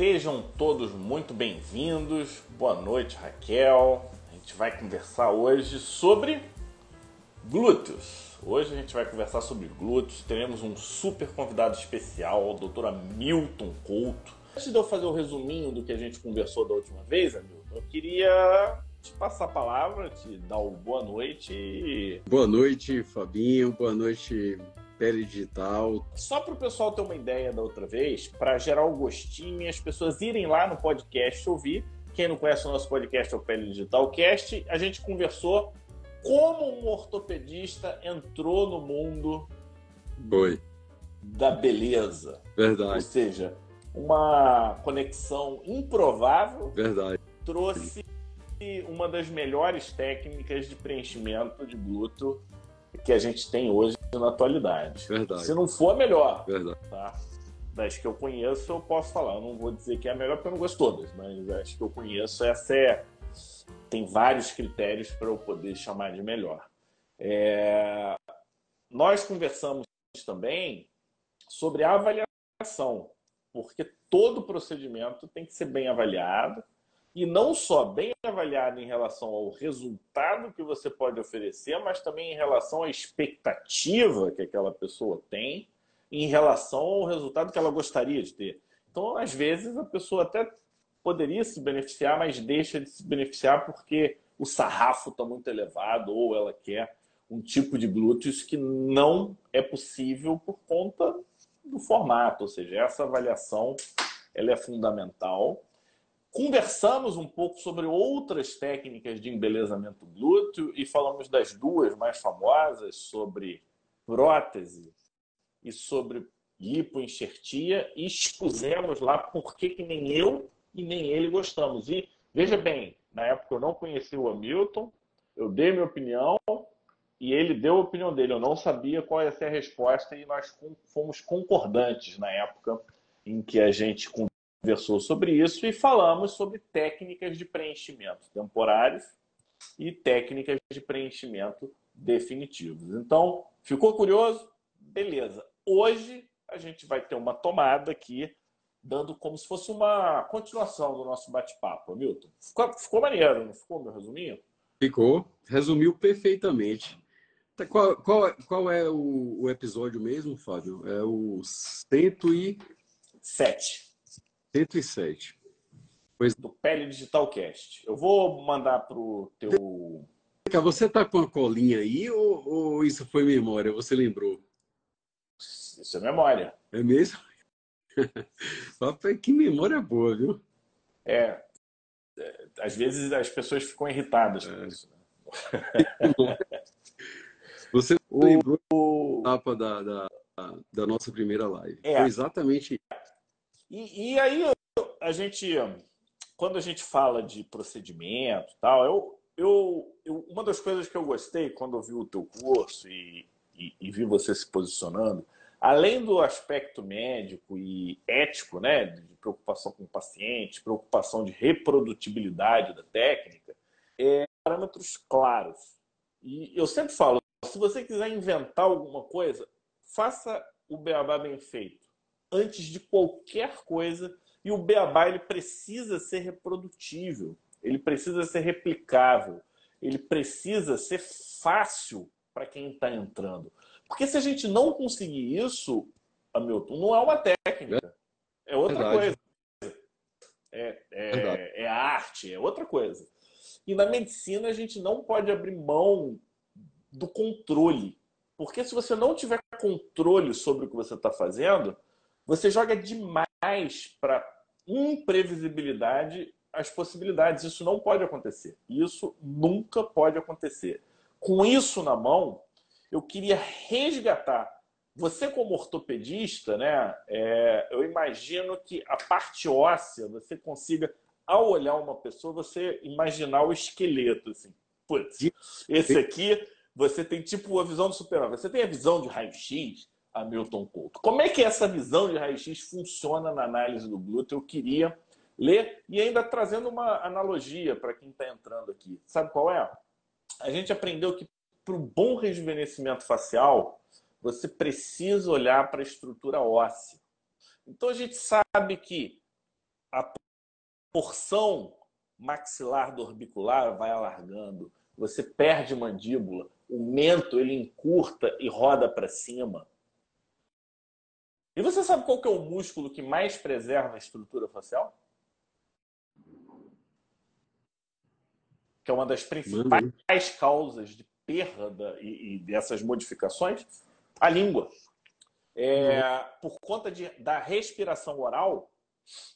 Sejam todos muito bem-vindos. Boa noite, Raquel. A gente vai conversar hoje sobre glúteos. Hoje a gente vai conversar sobre glúteos. Teremos um super convidado especial, o Dr. Milton Couto. Antes de eu fazer o resuminho do que a gente conversou da última vez, Hamilton, eu queria te passar a palavra, te dar o boa noite. Boa noite, Fabinho. Boa noite, Pele Digital. Só para o pessoal ter uma ideia da outra vez, para gerar o gostinho e as pessoas irem lá no podcast ouvir. Quem não conhece o nosso podcast é o Pele Digital Cast. A gente conversou como um ortopedista entrou no mundo Foi. da beleza. Ou Verdade, seja, uma conexão improvável verdade. trouxe uma das melhores técnicas de preenchimento de glúteo que a gente tem hoje na atualidade. Verdade. Se não for a melhor, Verdade. tá? Das que eu conheço, eu posso falar. Eu não vou dizer que é a melhor, porque eu não gosto todas, mas as que eu conheço, essa é. Tem vários critérios para eu poder chamar de melhor. É, Nós conversamos também sobre a avaliação, porque todo procedimento tem que ser bem avaliado e não só bem avaliado em relação ao resultado que você pode oferecer, mas também em relação à expectativa que aquela pessoa tem em relação ao resultado que ela gostaria de ter. Então, às vezes, a pessoa até poderia se beneficiar, mas deixa de se beneficiar porque o sarrafo está muito elevado ou ela quer um tipo de glúteos que não é possível por conta do formato, ou seja, essa avaliação ela é fundamental. Conversamos um pouco sobre outras técnicas de embelezamento glúteo e falamos das duas mais famosas sobre prótese e sobre lipoenxertia e expusemos lá por que nem eu e nem ele gostamos. E veja bem, na época eu não conhecia o Hamilton, eu dei minha opinião e ele deu a opinião dele. Eu não sabia qual ia ser a resposta e nós fomos concordantes na época em que a gente conversou sobre isso e falamos sobre técnicas de preenchimento temporários e técnicas de preenchimento definitivos. Então, ficou curioso? Beleza. Hoje a gente vai ter uma tomada aqui, dando como se fosse uma continuação do nosso bate-papo, Milton. Ficou, ficou maneiro, não ficou, meu resuminho? Ficou, resumiu perfeitamente. Tá, qual, qual, qual é o, o, episódio mesmo, Fábio? É o 107. 107. Pois... Do Pele Digital Cast. Eu vou mandar para o teu. Você tá com a colinha aí ou, ou, isso foi memória? Você lembrou? Isso é memória. É mesmo? É que memória boa, viu? É. é. Às vezes as pessoas ficam irritadas com é. isso. Né? Você o... lembrou o... da, da, da nossa primeira live. É. Foi exatamente isso. E, e aí a gente, quando a gente fala de procedimento, tal, eu, eu, eu- uma das coisas que eu gostei quando eu vi o teu curso e, e, e vi você se posicionando, além do aspecto médico e ético, né, de preocupação com o paciente, preocupação de reprodutibilidade da técnica, é parâmetros claros. E eu sempre falo, se você quiser inventar alguma coisa, faça o beabá bem feito antes de qualquer coisa. E o beabá ele precisa ser reprodutível, ele precisa ser replicável, ele precisa ser fácil para quem está entrando. Porque se a gente não conseguir isso, Hamilton, não é uma técnica, é outra Verdade. coisa. É, é, é arte, é outra coisa. E na medicina a gente não pode abrir mão do controle. Porque se você não tiver controle sobre o que você está fazendo, você joga demais para imprevisibilidade as possibilidades. Isso não pode acontecer. Isso nunca pode acontecer. Com isso na mão, eu queria resgatar. Você, como ortopedista, né, é, eu imagino que a parte óssea você consiga, ao olhar uma pessoa, você imaginar o esqueleto. Assim. Putz, esse aqui, você tem tipo a visão do super-homem. Você tem a visão de raio-x, Hamilton Couto. Como é que essa visão de raio-x funciona na análise do glúteo? Eu queria ler e ainda trazendo uma analogia para quem está entrando aqui. Sabe qual é? A gente aprendeu que para um bom rejuvenescimento facial, você precisa olhar para a estrutura óssea. Então a gente sabe que a porção maxilar do orbicular vai alargando, você perde mandíbula, o mento ele encurta e roda para cima. E você sabe qual que é o músculo que mais preserva a estrutura facial? Que é uma das principais causas de perda e, e dessas modificações? A língua. É, por conta de, da respiração oral,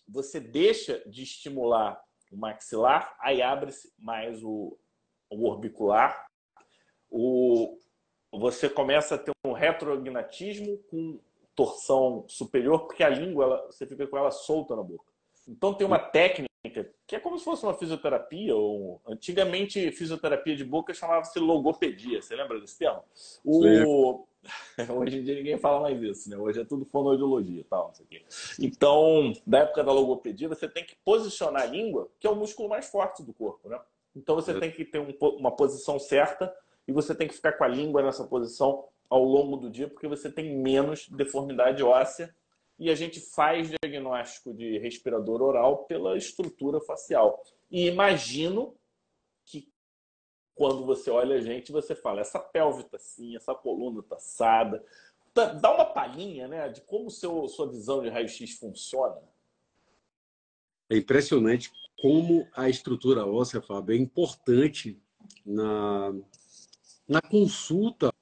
você deixa de estimular o maxilar, aí abre-se mais o, o orbicular. O, você começa a ter um retroagnatismo com torção superior, porque a língua ela, você fica com ela solta na boca. Então tem uma técnica que é como se fosse uma fisioterapia, ou antigamente fisioterapia de boca chamava-se logopedia. Você lembra desse termo? O... Hoje em dia ninguém fala mais isso, né? Hoje é tudo fonoaudiologia e tal, Então, da época da logopedia, você tem que posicionar a língua, que é o músculo mais forte do corpo, né? Então você tem que ter um, uma posição certa e você tem que ficar com a língua nessa posição ao longo do dia, porque você tem menos deformidade óssea e a gente faz diagnóstico de respirador oral pela estrutura facial. E imagino que quando você olha a gente, você fala, essa pelve está assim, essa coluna está assada. Dá uma palhinha né, de como seu, sua visão de raio-x funciona. É impressionante como a estrutura óssea, Fábio, é importante na, na consulta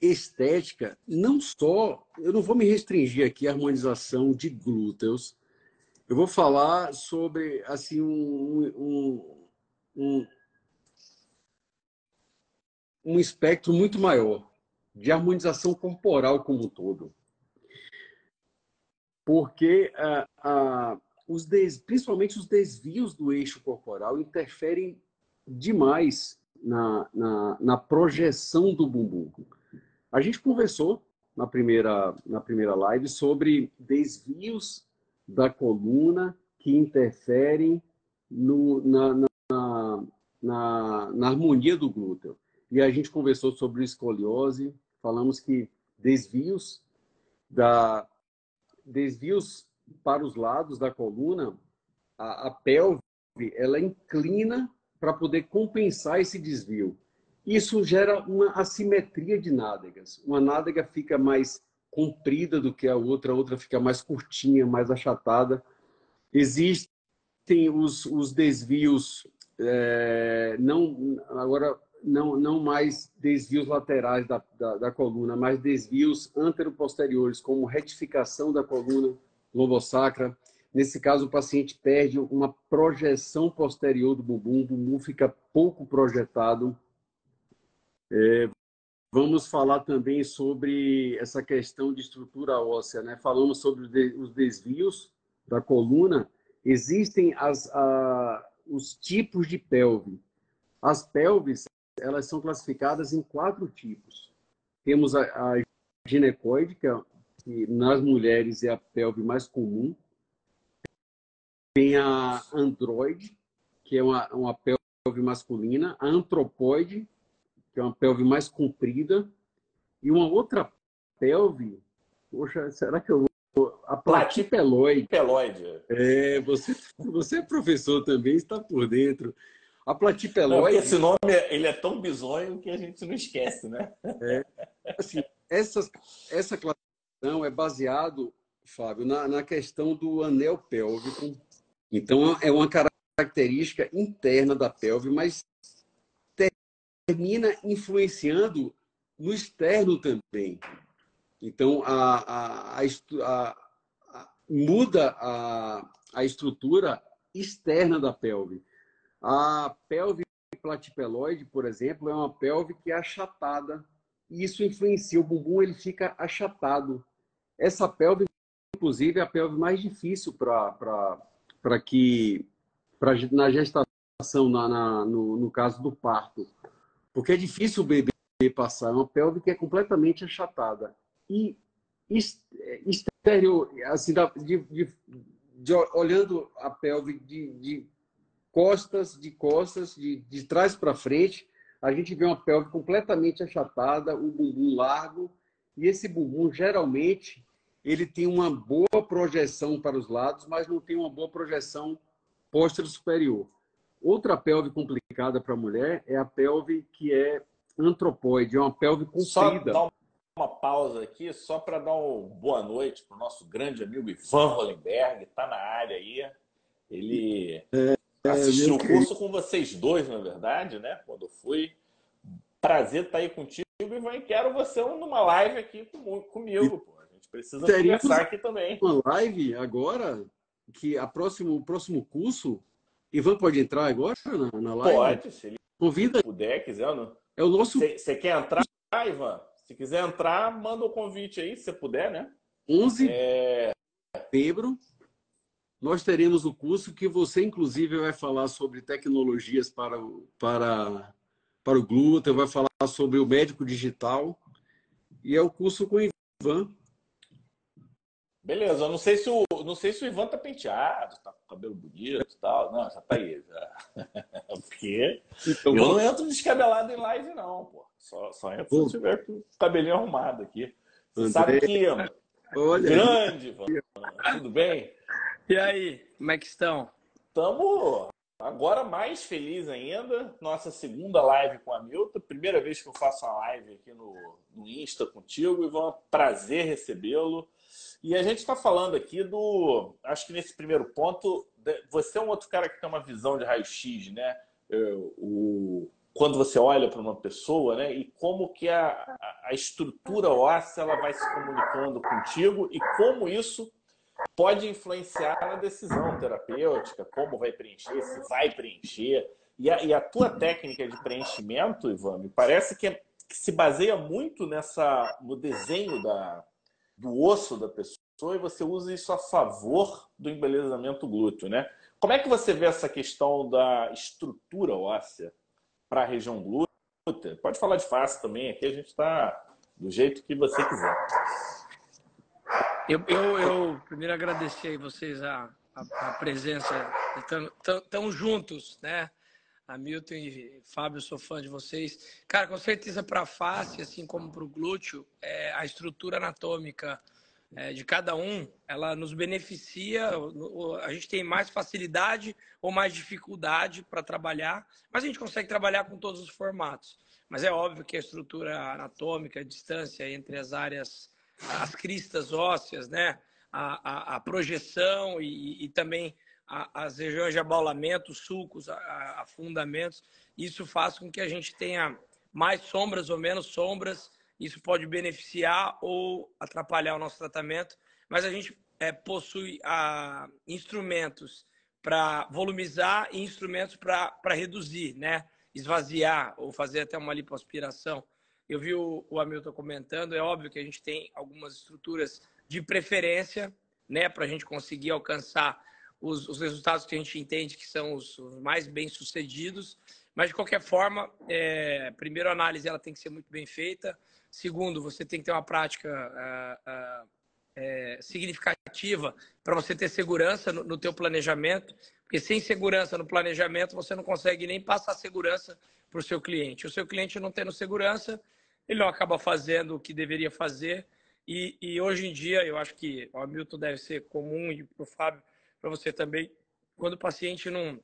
estética, não só, eu não vou me restringir aqui à harmonização de glúteos, eu vou falar sobre assim um, um, um, um espectro muito maior de harmonização corporal como um todo. Porque os des, principalmente os desvios do eixo corporal interferem demais na, na, na projeção do bumbum. A gente conversou na primeira, na primeira live sobre desvios da coluna que interferem no, na, na, na, na, harmonia do glúteo. E a gente conversou sobre escoliose, falamos que desvios da desvios para os lados da coluna, a, a pelve ela inclina para poder compensar esse desvio. Isso gera uma assimetria de nádegas. Uma nádega fica mais comprida do que a outra, a outra fica mais curtinha, mais achatada. Existem os, os desvios, é, não agora não, não mais desvios laterais da, da, da coluna, mas desvios anteroposteriores, como retificação da coluna lombosacra. Nesse caso, o paciente perde uma projeção posterior do bumbum, o bumbum fica pouco projetado é, vamos falar também sobre essa questão de estrutura óssea, né? Falamos sobre os desvios da coluna. Existem as, a, os tipos de pelve. As pelves, elas são classificadas em quatro tipos. Temos a, a ginecoide, que, nas mulheres é a pelve mais comum. Tem a androide, que é uma, uma pelve masculina. A antropoide, que é uma pelve mais comprida, e uma outra pelve, poxa, será que eu vou... A platipeloide. Platipeloide. É, você, você é professor também, está por dentro. A platipeloide... Não, esse nome ele é tão bizonho que a gente não esquece, né? É, assim, essa, essa classificação é baseado, Fábio, na, na questão do anel pélvico. Então, é uma característica interna da pelve, mas termina influenciando no externo também. Então, a, a, a, a muda a, estrutura externa da pelve. A pelve platipeloide, por exemplo, é uma pelve que é achatada. E isso influencia o bumbum, ele fica achatado. Essa pelve, inclusive, é a pelve mais difícil para que pra, na gestação, na, na no, no caso do parto. Porque é difícil o bebê passar. É uma pelve que é completamente achatada. E exterior, assim, de, de, de, olhando a pelve de, de costas, de costas, de, de trás para frente, a gente vê uma pelve completamente achatada, o bumbum largo, e esse bumbum geralmente ele tem uma boa projeção para os lados, mas não tem uma boa projeção póstero superior. Outra pelve complicada para a mulher é a pelve que é antropóide, é uma pelve comprida. Só dar uma pausa aqui, só para dar uma boa noite para o nosso grande amigo Ivan Hollenberg, está na área aí. Ele é, assistiu o curso com vocês dois, na verdade, né? Quando eu fui. Prazer estar tá aí contigo, Ivan, e quero você numa live aqui comigo, pô. A gente precisa Teríamos conversar aqui também. Uma live agora, que a próximo, o próximo curso Ivan pode entrar agora na, na live? Pode, se ele Convida. puder, quiser. Não. É o nosso. Você quer entrar, Ivan? Se quiser entrar, manda o convite aí, se você puder, né? 11 é... de setembro, nós teremos o curso que você, inclusive, vai falar sobre tecnologias para, para, para o glúten, vai falar sobre o médico digital. E é o curso com o Ivan. Beleza, eu não sei se o, não sei se o Ivan tá penteado, tá com cabelo bonito e tal. Não, já tá aí. Já. Porque então, eu não entro descabelado em live, não, pô. Só, só entro se eu tiver com o cabelinho arrumado aqui. Você André... sabe que, Olha grande, Ivan. Tudo bem? E aí, como é que estão? Estamos agora mais feliz ainda. Nossa segunda live com a Milton. Primeira vez que eu faço uma live aqui no, no Insta contigo, Ivan. Prazer recebê-lo. E a gente está falando aqui do. Acho que nesse primeiro ponto, você é um outro cara que tem uma visão de raio-x, né? O, quando você olha para uma pessoa, né? E como que a, a estrutura óssea ela vai se comunicando contigo e como isso pode influenciar na decisão terapêutica, como vai preencher, se vai preencher. E a, e a tua técnica de preenchimento, Ivan, me parece que, é, que se baseia muito nessa no desenho da, do osso da pessoa e você usa isso a favor do embelezamento glúteo, né? Como é que você vê essa questão da estrutura óssea para a região glútea? Pode falar de face também, aqui a gente está do jeito que você quiser. Eu, eu, eu primeiro agradecer a vocês a, a, a presença, estamos juntos, né? Hamilton e Fábio, sou fã de vocês. Cara, com certeza para a face, assim como para o glúteo, é, a estrutura anatômica é, de cada um, ela nos beneficia. A gente tem mais facilidade ou mais dificuldade para trabalhar, mas a gente consegue trabalhar com todos os formatos. Mas é óbvio que a estrutura anatômica, a distância entre as áreas, as cristas ósseas, né? a, a, a projeção e, e também as regiões de abaulamento, sulcos, afundamentos. Isso faz com que a gente tenha mais sombras ou menos sombras. Isso pode beneficiar ou atrapalhar o nosso tratamento, mas a gente é, possui a, instrumentos para volumizar e instrumentos para reduzir, né? esvaziar ou fazer até uma lipoaspiração. Eu vi o, o Hamilton comentando, é óbvio que a gente tem algumas estruturas de preferência né, para a gente conseguir alcançar os, os, resultados que a gente entende que são os, os mais bem sucedidos. Mas, de qualquer forma, é, primeiro, a análise ela tem que ser muito bem feita. Segundo, você tem que ter uma prática uh, uh, é, significativa para você ter segurança no, no teu planejamento. Porque sem segurança no planejamento, você não consegue nem passar segurança para o seu cliente. O seu cliente não tendo segurança, ele não acaba fazendo o que deveria fazer. E, e hoje em dia, eu acho que o Hamilton deve ser comum e para o Fábio para você também, quando o paciente não,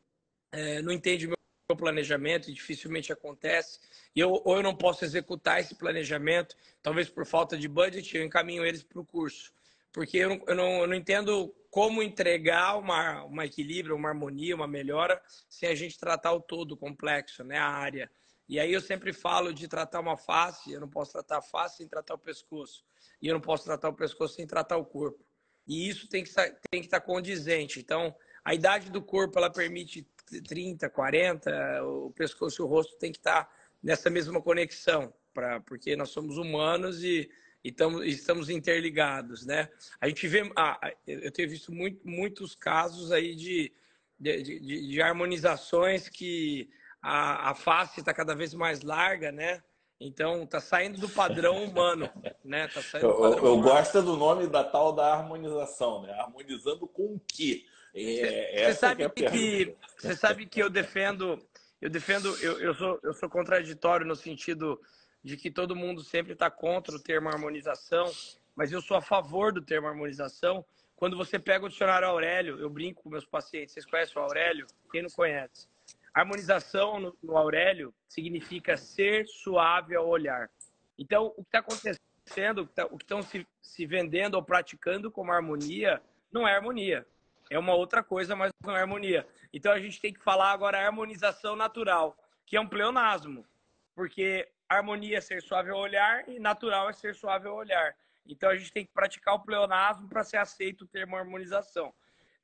é, não entende o meu planejamento e dificilmente acontece, e eu, ou eu não posso executar esse planejamento, talvez por falta de budget, eu encaminho eles para o curso. Porque eu não, eu, não, eu não entendo como entregar uma, uma equilíbrio, uma harmonia, uma melhora, sem a gente tratar o todo complexo, né, a área. E aí eu sempre falo de tratar uma face, eu não posso tratar a face sem tratar o pescoço. E eu não posso tratar o pescoço sem tratar o corpo. E isso tem que tem que estar condizente. Então, a idade do corpo ela permite 30, 40, o pescoço e o rosto tem que estar nessa mesma conexão, pra, porque nós somos humanos e, e tamo, estamos interligados, né? A gente vê, ah, eu tenho visto muito, muitos casos aí de, de, de, de harmonizações que a, a face está cada vez mais larga, né? Então, tá saindo do padrão humano, né? Tá saindo eu, padrão eu gosto do nome da tal da harmonização, né? Harmonizando com o quê? É, você sabe é que você sabe que eu defendo, eu defendo, eu, eu sou eu sou contraditório no sentido de que todo mundo sempre está contra o termo harmonização. mas eu sou a favor do termo harmonização. Quando você pega o dicionário Aurélio, eu brinco com meus pacientes, vocês conhecem o Aurélio? Quem não conhece? Harmonização no, Aurélio significa ser suave ao olhar. Então, o que está acontecendo, o que estão se, se vendendo ou praticando como harmonia, não é harmonia. É uma outra coisa, mas não é harmonia. Então, a gente tem que falar agora harmonização natural, que é um pleonasmo. Porque harmonia é ser suave ao olhar e natural é ser suave ao olhar. Então, a gente tem que praticar o pleonasmo para ser aceito o termo harmonização.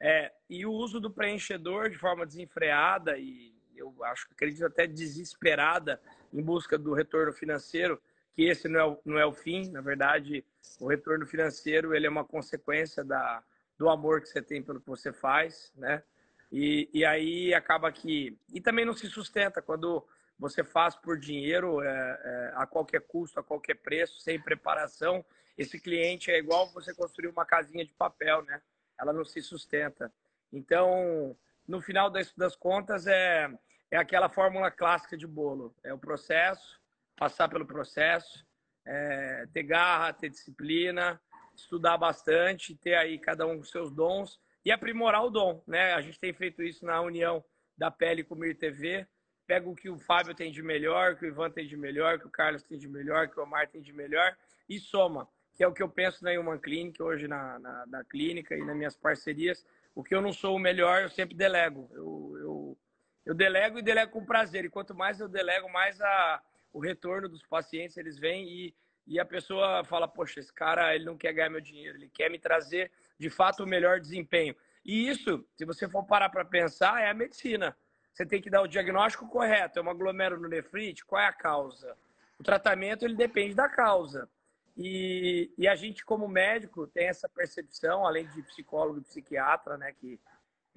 É, e o uso do preenchedor de forma desenfreada e eu acho, acredito até desesperada em busca do retorno financeiro, que esse não é o, não é o fim, na verdade, o retorno financeiro ele é uma consequência da, do amor que você tem pelo que você faz, né? E, e aí acaba que... E também não se sustenta quando você faz por dinheiro, é, é, a qualquer custo, a qualquer preço, sem preparação. Esse cliente é igual você construir uma casinha de papel, né? Ela não se sustenta. Então, no final das, das contas, é, é aquela fórmula clássica de bolo. É o processo, passar pelo processo, é, ter garra, ter disciplina, estudar bastante, ter aí cada um os seus dons e aprimorar o dom, né? A gente tem feito isso na união da Pele com o Mir TV. Pega o que o Fábio tem de melhor, que o Ivan tem de melhor, que o Carlos tem de melhor, que o Omar tem de melhor e soma, que é o que eu penso na Human Clinic, hoje na, na, na clínica e nas minhas parcerias. O que eu não sou o melhor, eu sempre delego. Eu, eu, eu delego e delego com prazer. E quanto mais eu delego, mais a, o retorno dos pacientes eles vêm e, e a pessoa fala: Poxa, esse cara ele não quer ganhar meu dinheiro, ele quer me trazer de fato o melhor desempenho. E isso, se você for parar para pensar, é a medicina. Você tem que dar o diagnóstico correto. É uma glomerulonefrite, qual é a causa? O tratamento ele depende da causa. E, e, a gente, como médico, tem essa percepção, além de psicólogo e psiquiatra, né, que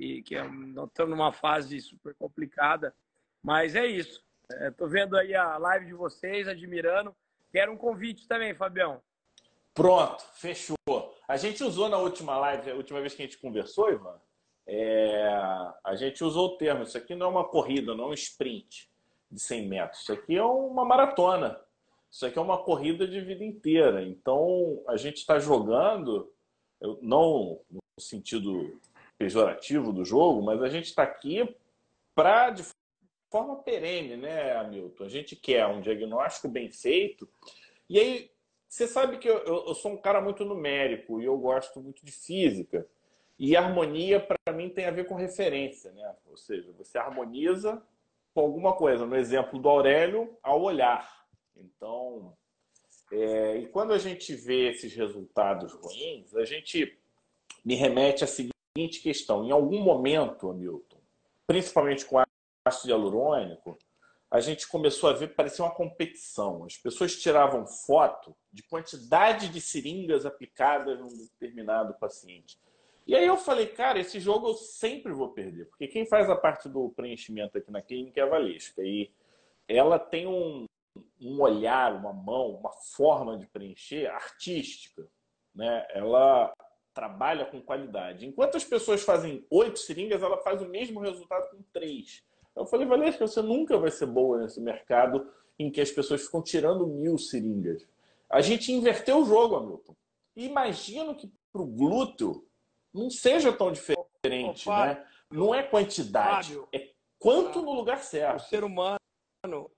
que, que é, nós estamos numa fase super complicada. Mas é isso. Estou é, vendo aí a live de vocês, admirando. Quero um convite também, Fabião. Pronto, fechou. A gente usou na última live, a última vez que a gente conversou, Ivan, é, a gente usou o termo. Isso aqui não é uma corrida, não é um sprint de 100 metros. Isso aqui é uma maratona. Isso aqui é uma corrida de vida inteira. Então, a gente está jogando, não no sentido pejorativo do jogo, mas a gente está aqui para, de forma perene, né, Hamilton? A gente quer um diagnóstico bem feito. E aí, você sabe que eu, eu sou um cara muito numérico e eu gosto muito de física. E harmonia, para mim, tem a ver com referência, né? Ou seja, você harmoniza com alguma coisa. No exemplo do Aurélio, ao olhar. Então, é, e quando a gente vê esses resultados ruins, a gente me remete a seguir seguinte questão: em algum momento, Hamilton, principalmente com ácido hialurônico, a gente começou a ver que parecia uma competição. As pessoas tiravam foto de quantidade de seringas aplicadas num determinado paciente. E aí eu falei, cara, esse jogo eu sempre vou perder, porque quem faz a parte do preenchimento aqui na clínica é a Valesca. E ela tem um, um olhar, uma mão, uma forma de preencher artística. Né? Ela trabalha com qualidade. Enquanto as pessoas fazem oito seringas, ela faz o mesmo resultado com três. Eu falei, Valesca, você nunca vai ser boa nesse mercado em que as pessoas ficam tirando mil seringas. A gente inverteu o jogo, Hamilton. Imagino que para o glúteo não seja tão diferente, né? Não é quantidade, Fábio, é quanto no lugar certo. O ser humano,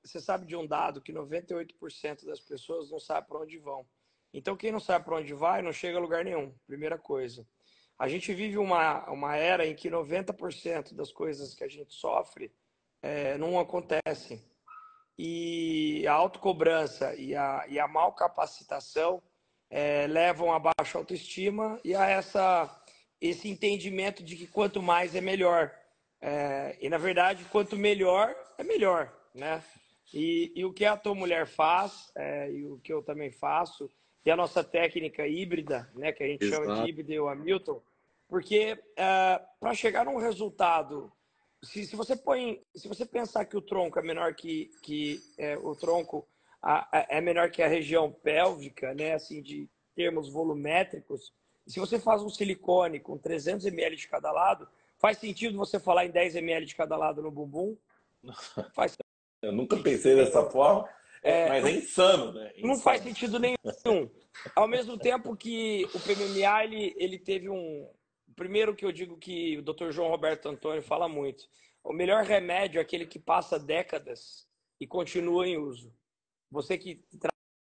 você sabe de um dado que 98% das pessoas não sabem para onde vão. Então, quem não sabe para onde vai, não chega a lugar nenhum. Primeira coisa. A gente vive uma, uma era em que 90% das coisas que a gente sofre é, não acontecem. E a autocobrança e a, e a mal capacitação é, levam a baixa autoestima e a essa, esse entendimento de que quanto mais é melhor. É, e, na verdade, quanto melhor, é melhor. Né? E, e o que a tua mulher faz, é, e o que eu também faço, e a nossa técnica híbrida, né, que a gente Exato. chama de híbrida e o Hamilton, porque uh, para chegar num resultado, se, se, você põe, se você pensar que o tronco é menor que, que é, o tronco a, a, é menor que a região pélvica, né, assim de termos volumétricos, se você faz um silicone com 300 ml de cada lado, faz sentido você falar em 10 ml de cada lado no bumbum? Faz. Eu nunca pensei dessa forma. É, mas é insano, né? Insano. Não faz sentido nenhum. Ao mesmo tempo que o PMMA ele, ele teve um. Primeiro que eu digo que o Dr. João Roberto Antônio fala muito. O melhor remédio é aquele que passa décadas e continua em uso. Você que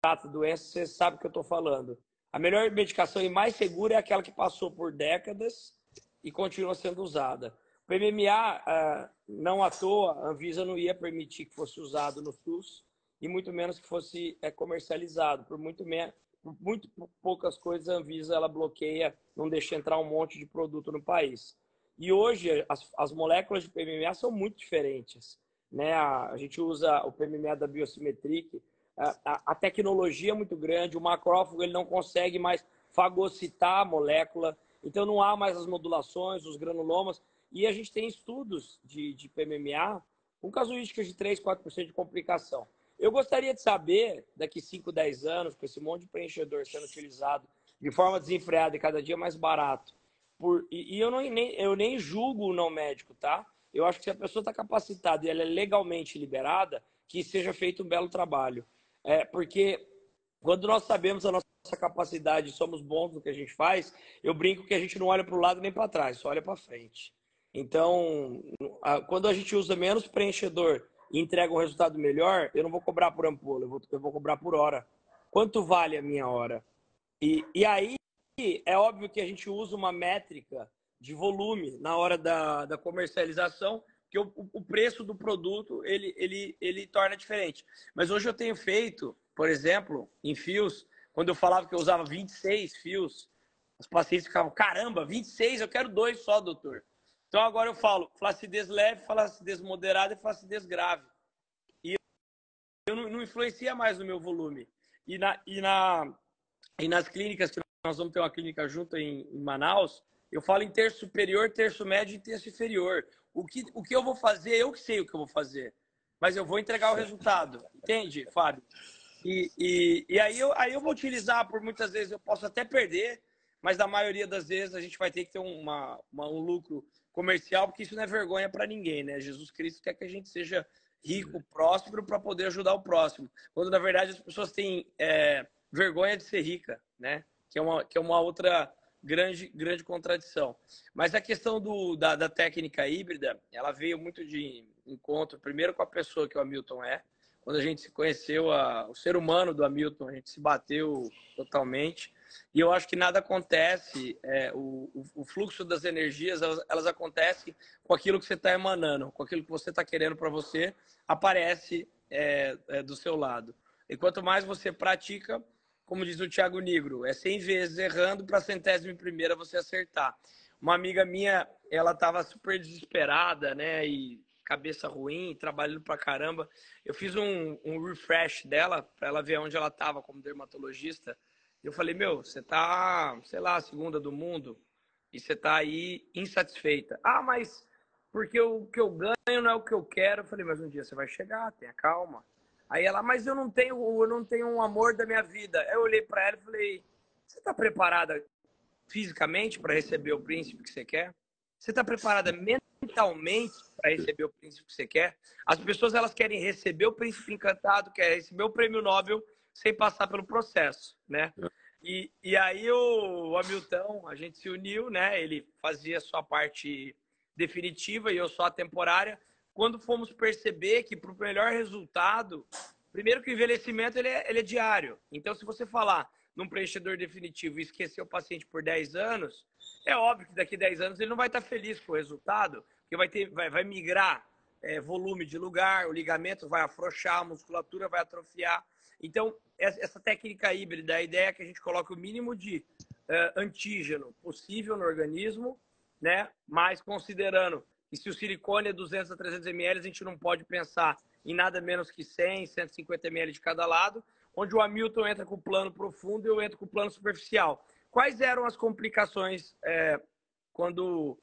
trata doença, você sabe o que eu estou falando. A melhor medicação e mais segura é aquela que passou por décadas e continua sendo usada. O PMMA, ah, não à toa, a Anvisa não ia permitir que fosse usado no SUS e muito menos que fosse é, comercializado. Por muito, por muito poucas coisas, a Anvisa ela bloqueia, não deixa entrar um monte de produto no país. E hoje, as, as moléculas de PMMA são muito diferentes. Né? A, a gente usa o PMMA da Biosimetric, a, a, tecnologia é muito grande, o macrófago ele não consegue mais fagocitar a molécula, então não há mais as modulações, os granulomas, e a gente tem estudos de, de PMMA com casuísticas de 3, 4% de complicação. Eu gostaria de saber, daqui 5, 10 anos, com esse monte de preenchedor sendo utilizado de forma desenfreada e cada dia mais barato, por, e, e eu, não, nem, eu nem julgo o não médico, tá? Eu acho que se a pessoa está capacitada e ela é legalmente liberada, que seja feito um belo trabalho. É, porque quando nós sabemos a nossa capacidade, somos bons no que a gente faz, eu brinco que a gente não olha para o lado nem para trás, só olha para frente. Então, quando a gente usa menos preenchedor e entrega um resultado melhor, eu não vou cobrar por ampola, eu vou, eu vou cobrar por hora. Quanto vale a minha hora? E, e aí, é óbvio que a gente usa uma métrica de volume na hora da, da comercialização porque o, o preço do produto ele, ele, ele torna diferente. Mas hoje eu tenho feito, por exemplo, em fios, quando eu falava que eu usava 26 fios, os pacientes ficavam, caramba, 26, eu quero dois só, doutor. Então agora eu falo flacidez leve, flacidez moderada e flacidez grave. E eu não, não influencia mais no meu volume. E, na, e, na, e nas clínicas, que nós vamos ter uma clínica junto em, em Manaus, eu falo em terço superior, terço médio e terço inferior. O que, o que eu vou fazer, eu que sei o que eu vou fazer. Mas eu vou entregar o resultado. Entende, Fábio? E, e, e aí, eu, aí eu vou utilizar, por muitas vezes eu posso até perder, mas na maioria das vezes a gente vai ter que ter uma, uma um lucro comercial, porque isso não é vergonha para ninguém, né? Jesus Cristo quer que a gente seja rico, próspero, para poder ajudar o próximo. Quando, na verdade, as pessoas têm é, vergonha de ser rica, né? Que é uma, que é uma outra grande, grande contradição. Mas a questão do, da, da, técnica híbrida, ela veio muito de encontro, primeiro com a pessoa que o Hamilton é. Quando a gente se conheceu, a, o ser humano do Hamilton, a gente se bateu totalmente. E eu acho que nada acontece, é, o, o, fluxo das energias, elas, elas acontecem com aquilo que você está emanando, com aquilo que você está querendo para você, aparece é, é, do seu lado. E quanto mais você pratica, como diz o Thiago Negro, é 100 vezes errando para a centésima primeira você acertar. Uma amiga minha, ela estava super desesperada, né? E cabeça ruim, trabalhando pra caramba. Eu fiz um, um refresh dela para ela ver onde ela estava como dermatologista. E eu falei, meu, você tá, sei lá, segunda do mundo e você tá aí insatisfeita. Ah, mas porque o que eu ganho não é o que eu quero. Eu falei, mas um dia você vai chegar, tenha calma. Aí ela, mas eu não tenho, eu não tenho um amor da minha vida. Eu olhei para ela e falei: você está preparada fisicamente para receber o príncipe que você quer? Você está preparada mentalmente para receber o príncipe que você quer? As pessoas elas querem receber o príncipe encantado, querem receber o prêmio Nobel sem passar pelo processo, né? É. E, e aí o Hamilton, a gente se uniu, né? Ele fazia a sua parte definitiva e eu só a temporária quando fomos perceber que para o melhor resultado, primeiro que o envelhecimento ele é, ele é diário. Então, se você falar num preenchedor definitivo e esquecer o paciente por 10 anos, é óbvio que daqui a 10 anos ele não vai estar feliz com o resultado, porque vai, ter, vai, vai migrar é, volume de lugar, o ligamento vai afrouxar, a musculatura vai atrofiar. Então, essa técnica híbrida, a ideia é que a gente coloque o mínimo de uh, antígeno possível no organismo, né? mas considerando e se o silicone é 200 a 300 ml, a gente não pode pensar em nada menos que 100, 150 ml de cada lado, onde o Hamilton entra com o plano profundo e eu entro com o plano superficial. Quais eram as complicações é, quando,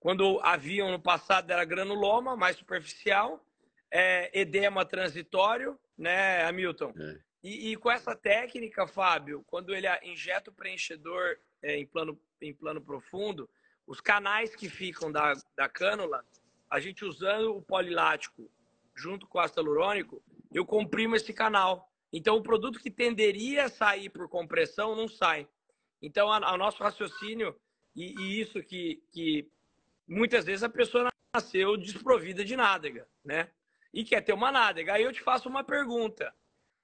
quando haviam no passado? Era granuloma, mais superficial, é, edema transitório, né, Hamilton? É. E, e, com essa técnica, Fábio, quando ele injeta o preenchedor é, em, plano, em plano profundo, os canais que ficam da, da cânula, a gente usando o polilático junto com o ácido hialurônico, eu comprimo esse canal. Então, o produto que tenderia a sair por compressão não sai. Então, o nosso raciocínio, e, e, isso que, que muitas vezes a pessoa nasceu desprovida de nádega, né? E quer ter uma nádega. Aí eu te faço uma pergunta.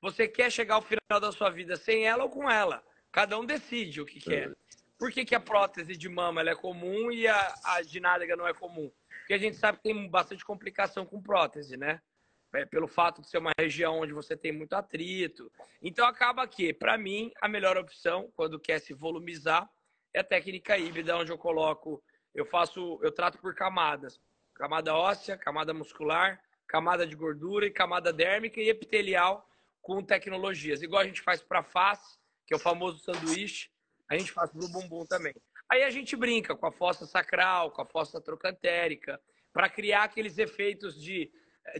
Você quer chegar ao final da sua vida sem ela ou com ela? Cada um decide o que quer. Por que, que a prótese de mama é comum e a, a de nádega não é comum? Porque a gente sabe que tem bastante complicação com prótese, né? É, pelo fato de ser uma região onde você tem muito atrito. Então acaba que, para mim, a melhor opção quando quer se volumizar é a técnica híbrida, onde eu coloco, eu faço, eu trato por camadas, camada óssea, camada muscular, camada de gordura e camada dérmica e epitelial com tecnologias. Igual a gente faz para face, que é o famoso sanduíche, a gente faz para o bumbum também. Aí a gente brinca com a fossa sacral, com a fossa trocantérica, para criar aqueles efeitos de,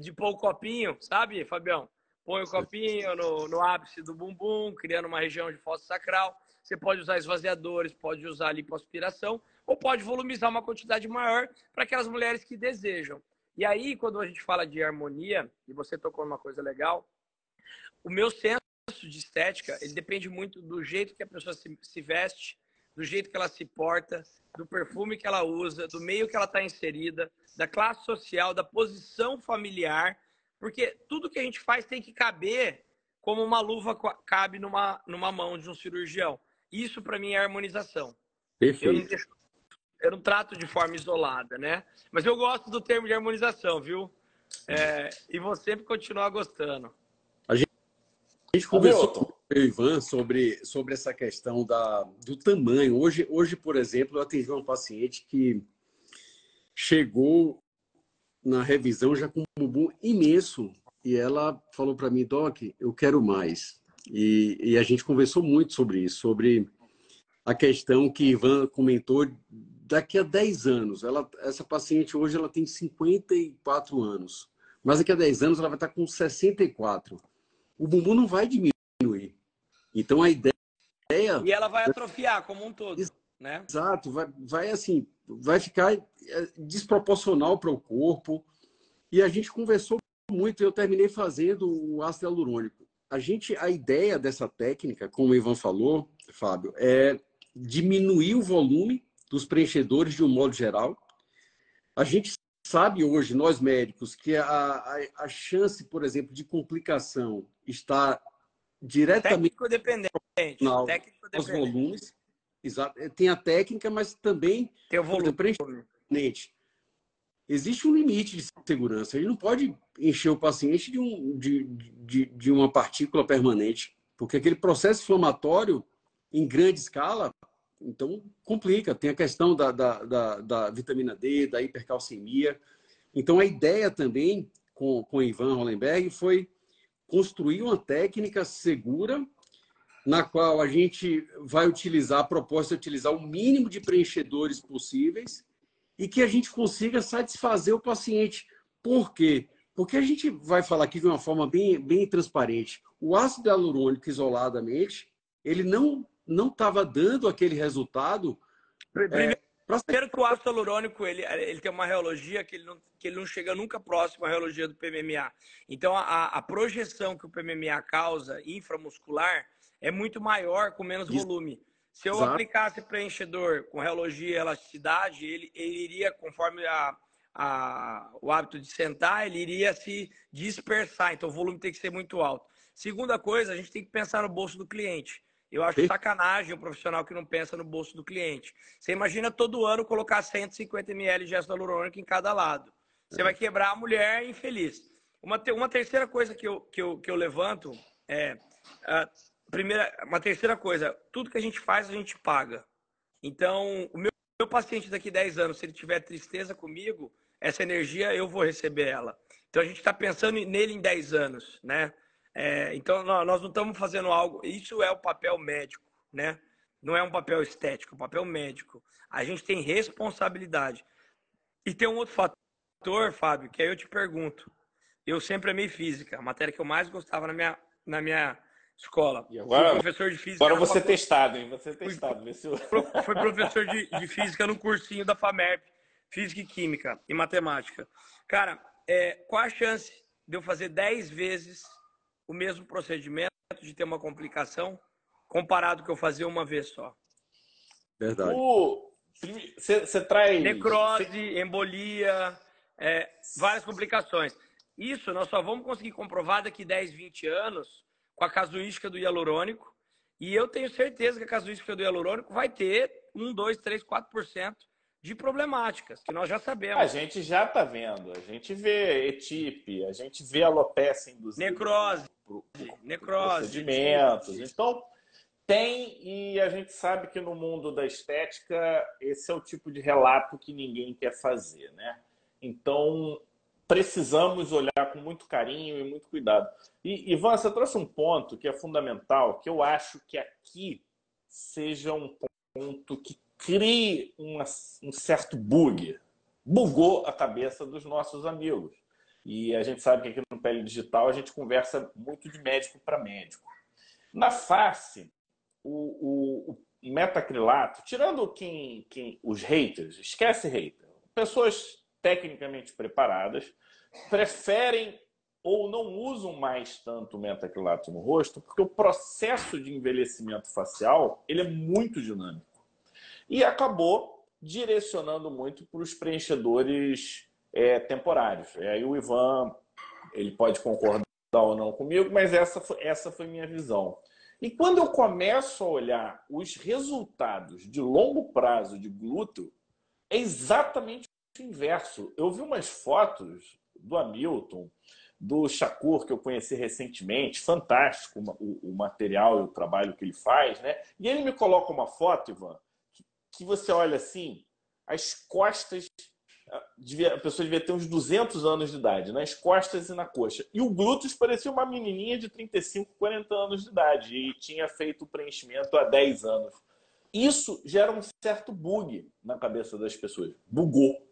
de pôr o copinho, sabe, Fabião? Põe o copinho no, no ápice do bumbum, criando uma região de fossa sacral. Você pode usar esvaziadores, pode usar lipoaspiração, ou pode volumizar uma quantidade maior para aquelas mulheres que desejam. E aí, quando a gente fala de harmonia, e você tocou numa coisa legal, o meu senso de estética, ele depende muito do jeito que a pessoa se, se veste, do jeito que ela se porta, do perfume que ela usa, do meio que ela está inserida, da classe social, da posição familiar, porque tudo que a gente faz tem que caber como uma luva cabe numa, numa mão de um cirurgião. Isso para mim é harmonização. Perfeito. Eu não, deixo, eu não, trato de forma isolada, né? Mas eu gosto do termo de harmonização, viu? É, e vou sempre continuar gostando. A gente conversou com o Ivan sobre, sobre essa questão da, do tamanho. Hoje, hoje, por exemplo, eu atendi uma paciente que chegou na revisão já com um bumbum imenso e ela falou para mim, Doc, eu quero mais. E, e, a gente conversou muito sobre isso, sobre a questão que Ivan comentou daqui a 10 anos. Ela, essa paciente hoje ela tem 54 anos, mas daqui a 10 anos ela vai estar com 64 o bumbum não vai diminuir. Então a ideia. E ela vai atrofiar como um todo. Né? Exato, vai, vai assim, vai ficar é, desproporcional para o corpo. E a gente conversou muito, eu terminei fazendo o ácido hialurônico. A gente, a ideia dessa técnica, como o Ivan falou, Fábio, é diminuir o volume dos preenchedores de um modo geral. A gente sabe hoje, nós médicos, que a, a, a chance, por exemplo, de complicação está diretamente técnico dependente, no, técnico dependente. Os volumes. Exato. Tem a técnica, mas também tem o volume. Existe um limite de segurança. Ele não pode encher o paciente de, um, de, de, de uma partícula permanente, porque aquele processo inflamatório em grande escala, então complica. Tem a questão da, da, da, da vitamina D, da hipercalcemia. Então a ideia também com, com Ivan Hollenberg foi construir uma técnica segura na qual a gente vai utilizar, a proposta é utilizar o mínimo de preenchedores possíveis e que a gente consiga satisfazer o paciente. Por quê? Porque a gente vai falar aqui de uma forma bem, bem transparente. O ácido hialurônico isoladamente, ele não não estava dando aquele resultado. Primeiro, Primeiro que o ácido hialurônico ele, ele tem uma reologia que ele, não, que ele não chega nunca próximo à reologia do PMMA. Então, a, a projeção que o PMMA causa inframuscular é muito maior com menos Isso. volume. Se eu Exato. aplicasse preenchedor com reologia e elasticidade, ele, ele iria, conforme a, a, o hábito de sentar, ele iria se dispersar. Então, o volume tem que ser muito alto. Segunda coisa, a gente tem que pensar no bolso do cliente. Eu acho sacanagem o profissional que não pensa no bolso do cliente. Você imagina todo ano colocar 150 ml de ácido hialurônico em cada lado. Você vai quebrar a mulher infeliz. Uma, uma terceira coisa que eu, que eu, que eu levanto é. A primeira, uma terceira coisa, tudo que a gente faz, a gente paga. Então, o meu, meu paciente daqui 10 anos, se ele tiver tristeza comigo, essa energia eu vou receber ela. Então a gente está pensando nele em 10 anos, né? É, então, nós não estamos fazendo algo. Isso é o papel médico, né? Não é um papel estético, é um papel médico. A gente tem responsabilidade. E tem um outro fator, Fábio, que aí eu te pergunto. Eu sempre amei física, a matéria que eu mais gostava na minha, na minha escola. E agora, fui professor de física. Agora você testado, hein? Você testado. Fui, se eu... fui professor de, de, física no cursinho da FAMERP, Física e Química e Matemática. Cara, é, qual a chance de eu fazer 10 vezes o mesmo procedimento, de ter uma complicação, comparado com eu fazer uma vez só. Verdade. Você traz. Necrose, cê... embolia, é, várias complicações. Isso nós só vamos conseguir comprovar daqui 10, 20 anos com a casuística do hialurônico. E eu tenho certeza que a casuística do hialurônico vai ter 1, 2, 3, 4% de problemáticas, que nós já sabemos. A gente já está vendo. A gente vê etipe, a gente vê alopecia induzida. Necrose. Por, por, necrose. Procedimentos. Então, tem, e a gente sabe que no mundo da estética, esse é o tipo de relato que ninguém quer fazer, né? Então, precisamos olhar com muito carinho e muito cuidado. E, Ivan, você trouxe um ponto que é fundamental, que eu acho que aqui seja um ponto que crie uma, um certo bug. Bugou a cabeça dos nossos amigos. E a gente sabe que aqui no Pele Digital a gente conversa muito de médico para médico. Na face, o, o, o metacrilato, tirando quem, quem, os haters, esquece hater, pessoas tecnicamente preparadas preferem ou não usam mais tanto metacrilato no rosto, porque o processo de envelhecimento facial ele é muito dinâmico. E acabou direcionando muito para os preenchedores é, temporários. E aí o Ivan ele pode concordar ou não comigo, mas essa foi, essa foi minha visão. E quando eu começo a olhar os resultados de longo prazo de glúteo, é exatamente inverso. Eu vi umas fotos do Hamilton, do Shakur, que eu conheci recentemente, fantástico o, o, material e o trabalho que ele faz, né? E ele me coloca uma foto, Ivan, que, que você olha assim, as costas devia, a pessoa devia ter uns 200 anos de idade, nas costas e na coxa. E o glúteus parecia uma menininha de 35, 40 anos de idade e tinha feito o preenchimento há 10 anos. Isso gera um certo bug na cabeça das pessoas. Bugou.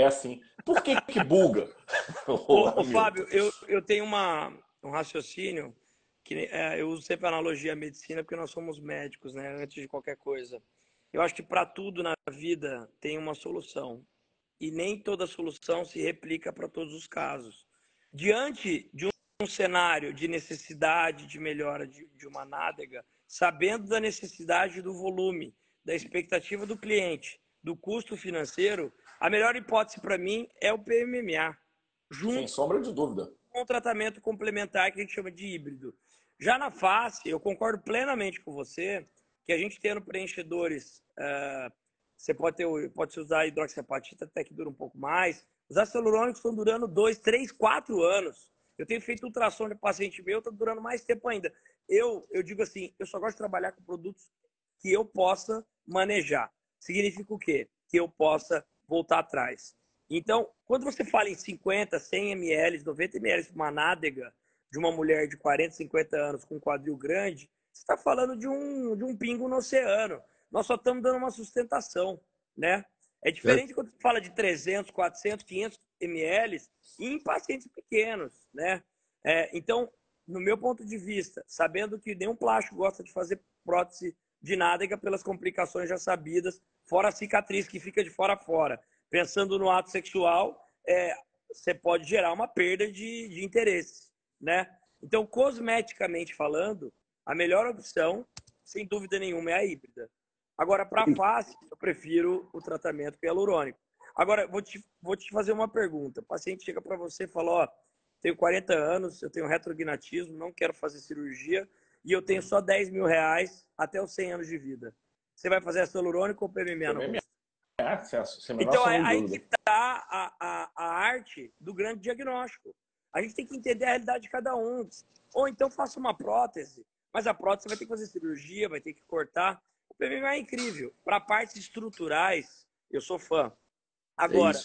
É assim. Por que que buga? ô, ô, Fábio, eu, eu tenho uma, um raciocínio que é, eu uso sempre a analogia à medicina porque nós somos médicos, né? Antes de qualquer coisa. Eu acho que para tudo na vida tem uma solução e nem toda solução se replica para todos os casos. Diante de um cenário de necessidade de melhora de, de uma nádega, sabendo da necessidade do volume, da expectativa do cliente, do custo financeiro, a melhor hipótese para mim é o PMMA. Junto Sem sombra de dúvida. Com um tratamento complementar que a gente chama de híbrido. Já na face, eu concordo plenamente com você que a gente tendo preenchedores uh, você pode, ter, pode usar hidroxiapatita até que dura um pouco mais. Os ácidos hialurônicos estão durando dois, três, quatro anos. Eu tenho feito ultrassom de paciente meu, está durando mais tempo ainda. Eu, eu digo assim, eu só gosto de trabalhar com produtos que eu possa manejar. Significa o quê? Que eu possa voltar atrás. Então, quando você fala em 50, 100 ml, 90 ml para uma nádega de uma mulher de 40, 50 anos com quadril grande, você está falando de um, de um pingo no oceano nós só estamos dando uma sustentação, né? É diferente é. quando você fala de 300, 400, 500 ml em pacientes pequenos, né? É, então, no meu ponto de vista, sabendo que nenhum plástico gosta de fazer prótese de nádega pelas complicações já sabidas, fora a cicatriz que fica de fora a fora. Pensando no ato sexual, é, você pode gerar uma perda de, de interesse, né? Então, cosmeticamente falando, a melhor opção, sem dúvida nenhuma, é a híbrida. Agora, para face, eu prefiro o tratamento hialurônico. Agora, vou te, vou te fazer uma pergunta. O paciente chega para você e fala, ó, tenho 40 anos, eu tenho retrognatismo, não quero fazer cirurgia e eu tenho só 10 mil reais até os 100 anos de vida. Você vai fazer ácido hialurônico ou PMMA? No é, então, é aí que está a, a, a arte do grande diagnóstico. A gente tem que entender a realidade de cada um. Ou então faça uma prótese, mas a prótese vai ter que fazer cirurgia, vai ter que cortar. PMMA é incrível. Para partes estruturais, eu sou fã. Agora, é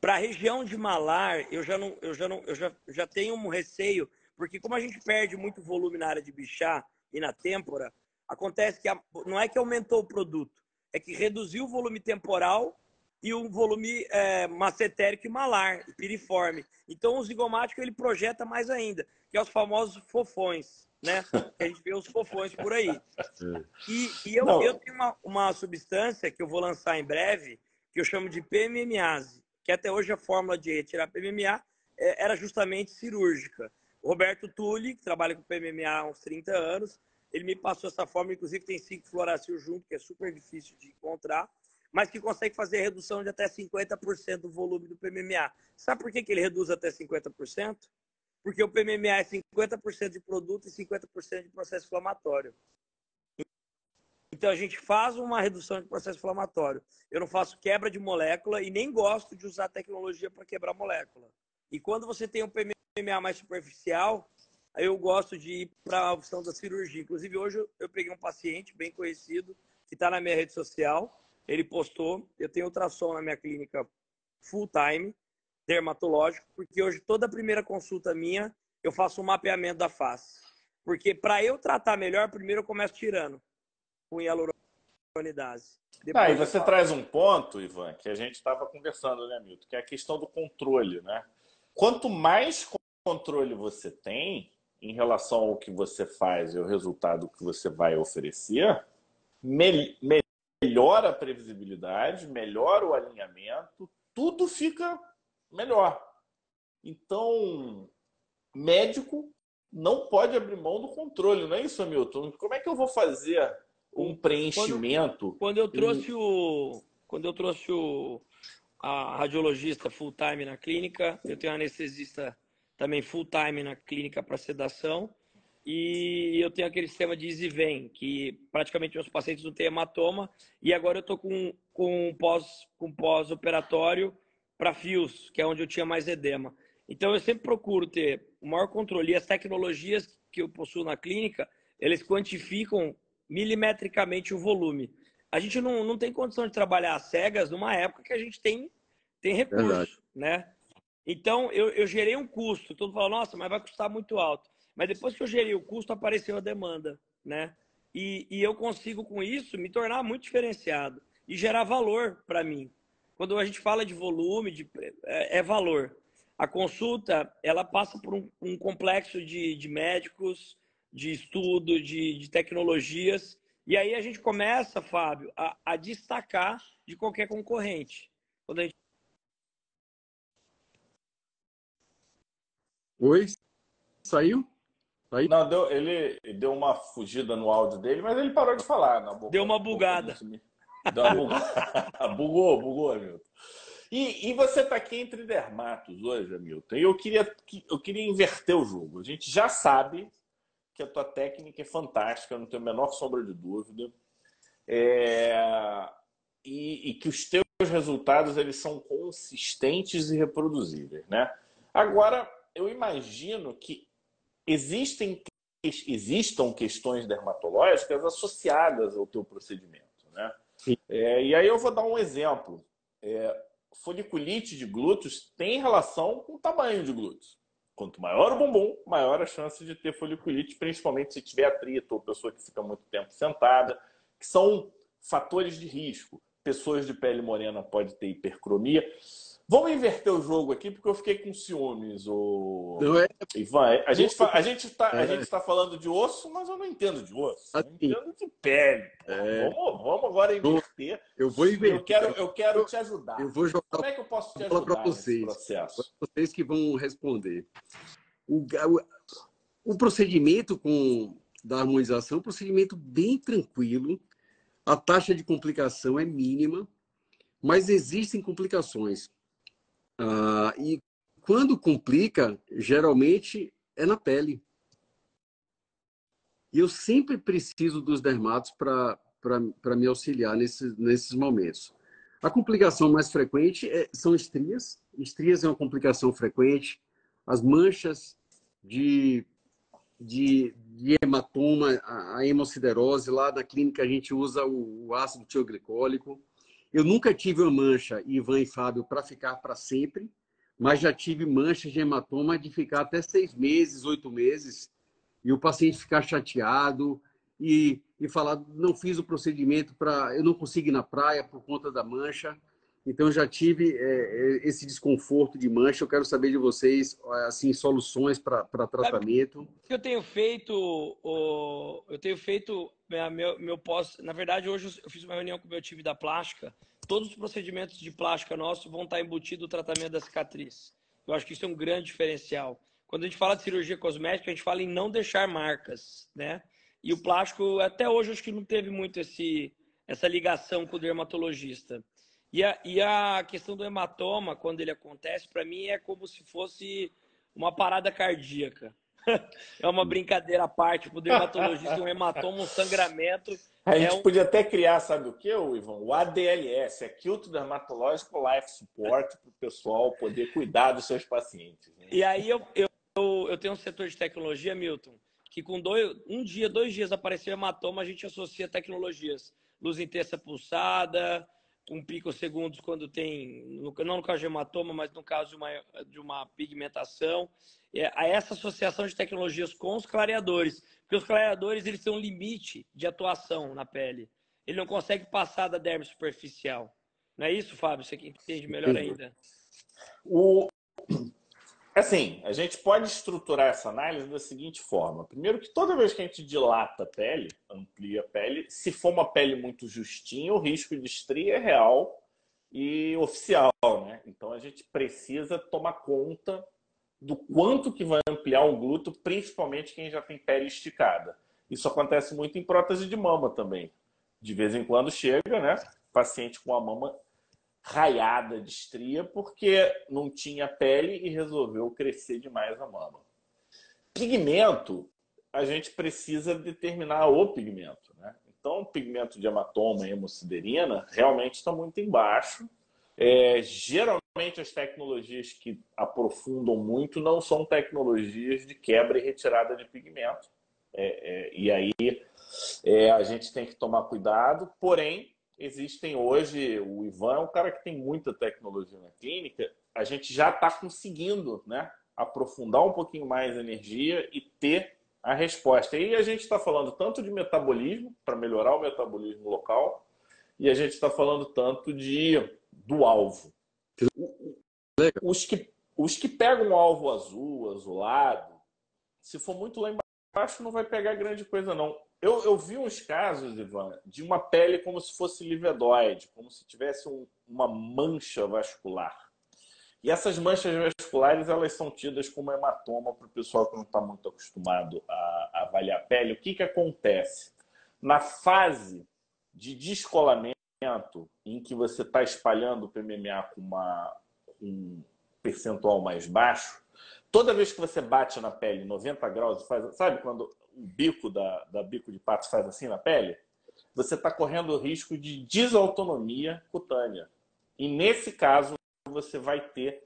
para a região de malar, eu já não, eu já não, eu já, já tenho um receio, porque como a gente perde muito volume na área de bichá e na têmpora, acontece que a, não é que aumentou o produto, é que reduziu o volume temporal e o volume é, macetérico e malar, piriforme. Então o zigomático ele projeta mais ainda, que é os famosos fofões né? A gente vê os fofões por aí. E, e eu, eu tenho uma, uma substância que eu vou lançar em breve, que eu chamo de PMMase, que até hoje a fórmula de retirar PMMA é, era justamente cirúrgica. O Roberto Tulli, que trabalha com PMMA há uns 30 anos, ele me passou essa forma, inclusive tem 5 fluoracil junto, que é super difícil de encontrar, mas que consegue fazer redução de até 50% do volume do PMMA. Sabe por que, que ele reduz até 50%? Porque o PMMA é 50% de produto e 50% de processo inflamatório. Então a gente faz uma redução de processo inflamatório. Eu não faço quebra de molécula e nem gosto de usar tecnologia para quebrar molécula. E quando você tem um PMA mais superficial, eu gosto de ir para a opção da cirurgia. Inclusive hoje eu peguei um paciente bem conhecido que está na minha rede social. Ele postou, eu tenho ultrassom na minha clínica full time, dermatológico, porque hoje toda a primeira consulta minha eu faço um mapeamento da face. Porque para eu tratar melhor, primeiro eu começo tirando com hialuronidase. ah, e você traz um ponto, Ivan, que a gente estava conversando, né, Milton? Que é a questão do controle, né? Quanto mais controle você tem em relação ao que você faz e o resultado que você vai oferecer, me melhora a previsibilidade, melhora o alinhamento, tudo fica melhor. Então, médico não pode abrir mão do controle, não é isso, Hamilton? Como é que eu vou fazer um preenchimento. Quando, quando eu trouxe o. Quando eu trouxe o, a radiologista full time na clínica, eu tenho anestesista também full time na clínica para sedação. E eu tenho aquele sistema de easy vem, que praticamente meus pacientes não têm hematoma. E agora eu estou com, com pós com pós-operatório para fios, que é onde eu tinha mais edema. Então eu sempre procuro ter o maior controle. E as tecnologias que eu possuo na clínica, eles quantificam milimetricamente o volume. A gente não, não tem condição de trabalhar cegas numa época que a gente tem, tem recurso, né? Então, eu, eu gerei um custo. Todo mundo fala, nossa, mas vai custar muito alto. Mas depois que eu gerei o custo, apareceu a demanda, né? E, e eu consigo, com isso, me tornar muito diferenciado e gerar valor para mim. Quando a gente fala de volume, de, é, é, valor. A consulta, ela passa por um, um complexo de, de médicos, de estudo, de, de tecnologias. E aí a gente começa, Fábio, a, a destacar de qualquer concorrente. Quando a gente... Oi? Saiu? Saiu? Não, deu, ele deu uma fugida no áudio dele, mas ele parou de falar. Boca, deu uma bugada. Deu uma bugada. bugou, bugou, Hamilton. E, e você está aqui entre dermatos hoje, Hamilton. E eu queria, eu queria inverter o jogo. A gente já sabe que a tua técnica é fantástica, não tenho a menor sombra de dúvida. É... E, e, que os teus resultados eles são consistentes e reproduzíveis, né? Agora, eu imagino que existem existam questões dermatológicas associadas ao teu procedimento, né? É, e aí eu vou dar um exemplo. É, foliculite de glúteos tem relação com o tamanho de glúteos. Quanto maior o bumbum, maior a chance de ter foliculite, principalmente se tiver atrito ou pessoa que fica muito tempo sentada, que são fatores de risco. Pessoas de pele morena podem ter hipercromia. Vamos inverter o jogo aqui, porque eu fiquei com ciúmes, o é... Ivan. A gente, a gente está é. a gente tá falando de osso, mas eu não entendo de osso. Eu assim, entendo de pele. É... Vamos, vamos agora inverter. Eu vou inverter. Eu quero, eu quero te ajudar. Eu vou jogar. Como é que eu posso te ajudar para vocês? Processo? Vocês que vão responder. O, o, o procedimento com da harmonização é um procedimento bem tranquilo. A taxa de complicação é mínima, mas existem complicações ah, e quando complica, geralmente é na pele. E eu sempre preciso dos dermatos para me auxiliar nesses, nesses momentos. A complicação mais frequente é, são estrias. Estrias é uma complicação frequente. As manchas de, de, de hematoma, a, a hemociderose, lá na clínica a gente usa o, o ácido tioglicólico. Eu nunca tive uma mancha, Ivan e Fábio, para ficar para sempre, mas já tive manchas de hematoma de ficar até seis meses, oito meses, e o paciente ficar chateado e, e falar: não fiz o procedimento para. Eu não consigo ir na praia por conta da mancha. Então, já tive é, é esse desconforto de mancha. Eu quero saber de vocês, assim, soluções para tratamento. Eu tenho feito, o, eu tenho feito meu, meu pós. Na verdade, hoje eu fiz uma reunião com o meu time da plástica. Todos os procedimentos de plástica nossos vão estar embutidos no tratamento da cicatriz. Eu acho que isso é um grande diferencial. Quando a gente fala de cirurgia cosmética, a gente fala em não deixar marcas, né? E o plástico, até hoje, acho que não teve muito esse, essa ligação com o dermatologista. E a, e a questão do hematoma, quando ele acontece, para mim é como se fosse uma parada cardíaca. é uma brincadeira à parte para o dermatologista, um hematoma, um sangramento. A gente é um... podia até criar, sabe o que, Ivan? O ADLS, Acute Dermatological Life Support, para o pessoal poder cuidar dos seus pacientes. Né? E aí eu, eu, eu tenho um setor de tecnologia, Milton, que com dois, um dia, dois dias apareceu hematoma, a gente associa tecnologias. Luz intensa pulsada, um picosegundos quando tem, não no caso de hematoma, mas no caso de uma, de uma pigmentação. É, a essa associação de tecnologias com os clareadores, porque os clareadores eles têm um limite de atuação na pele. Ele não consegue passar da derme superficial. Não é isso, Fábio? Você que entende melhor ainda. O, Assim, a gente pode estruturar essa análise da seguinte forma. Primeiro que toda vez que a gente dilata a pele, amplia a pele, se for uma pele muito justinha, o risco de estria é real e oficial, né? Então a gente precisa tomar conta do quanto que vai ampliar o glúteo, principalmente quem já tem pele esticada. Isso acontece muito em prótese de mama também. De vez em quando chega, né? Paciente com a mama raiada de estria porque não tinha pele e resolveu crescer demais a mama. Pigmento, a gente precisa determinar o pigmento. Né? Então, pigmento de hematoma e hemociderina realmente está muito embaixo. É, geralmente, as tecnologias que aprofundam muito não são tecnologias de quebra e retirada de pigmento. É, é, e aí é, a gente tem que tomar cuidado, porém, existem hoje, o Ivan é um cara que tem muita tecnologia na clínica, a gente já está conseguindo né, aprofundar um pouquinho mais a energia e ter a resposta. E a gente está falando tanto de metabolismo, para melhorar o metabolismo local, e a gente está falando tanto de do alvo. Os que, os que pegam alvo azul, azulado, se for muito lá embaixo, não vai pegar grande coisa, não. Eu, eu vi uns casos, Ivan, de uma pele como se fosse livedoide, como se tivesse um, uma mancha vascular. E essas manchas vasculares, elas são tidas como hematoma para o pessoal que não está muito acostumado a, a, avaliar a pele. O que, que acontece? Na fase de descolamento, em que você está espalhando o PMMA com uma, um percentual mais baixo, toda vez que você bate na pele 90 graus, faz, sabe quando o bico da, da bico de pato faz assim na pele, você está correndo o risco de desautonomia cutânea. E nesse caso, você vai ter,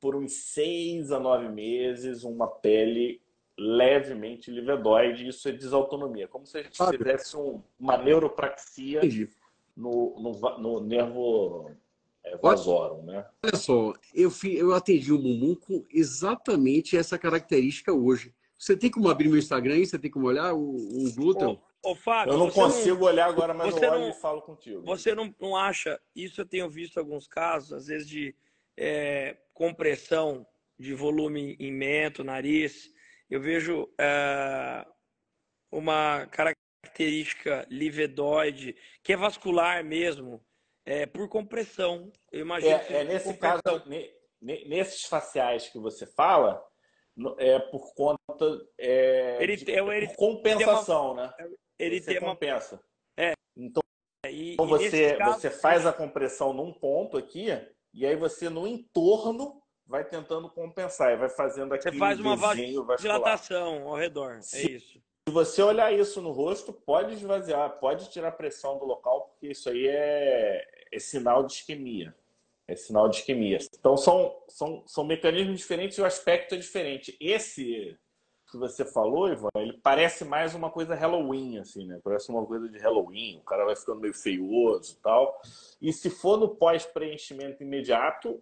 por uns seis a nove meses, uma pele levemente livedoide. Isso é desautonomia. Como se a gente fizesse um, uma neuropraxia no, no, no nervo é, vasorum, né? Olha só, eu, eu atendi o Mumu com exatamente essa característica hoje. Você tem como abrir meu Instagram aí? Você tem como olhar o, o glúten? Ô, ô, Fábio, eu não consigo não, olhar agora, mas eu olho não, e falo contigo. Você não, não acha, isso eu tenho visto alguns casos, às vezes de é, compressão de volume em mento, nariz. Eu vejo é, uma característica livedoide, que é vascular mesmo, é, por compressão. Eu imagino é, é nesse compressão. caso, nesses faciais que você fala, é por conta é, ele, de, ele, por compensação, uma, né? Ele você tem compensa. Uma... É. Então, e, então você, caso... você faz a compressão num ponto aqui e aí você no entorno vai tentando compensar e vai fazendo aquele Você faz uma dilatação ao redor, é se, é isso. Se você olhar isso no rosto, pode esvaziar, pode tirar pressão do local, porque isso aí é, é sinal de isquemia é sinal de isquemia. Então são, são, são mecanismos diferentes e o aspecto é diferente. Esse que você falou, Ivan, ele parece mais uma coisa Halloween, assim, né? Parece uma coisa de Halloween, o cara vai ficando meio feioso e tal. E se for no pós-preenchimento imediato,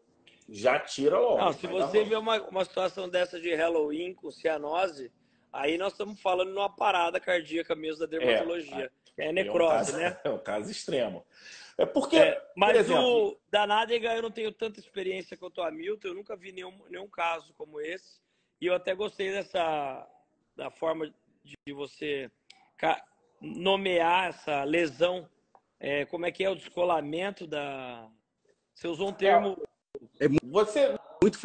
já tira logo. Não, se você vê uma, uma situação dessa de Halloween com cianose, aí nós estamos falando numa parada cardíaca mesmo da é, dermatologia. É, é necrose, é um caso, né? É um caso extremo. É porque. É, mas por exemplo, o, da Nádega eu não tenho tanta experiência quanto o Hamilton, eu nunca vi nenhum, nenhum caso como esse. E eu até gostei dessa da forma de você nomear essa lesão. É, como é que é o descolamento da. Você usou um termo. É, é muito. Você, muito...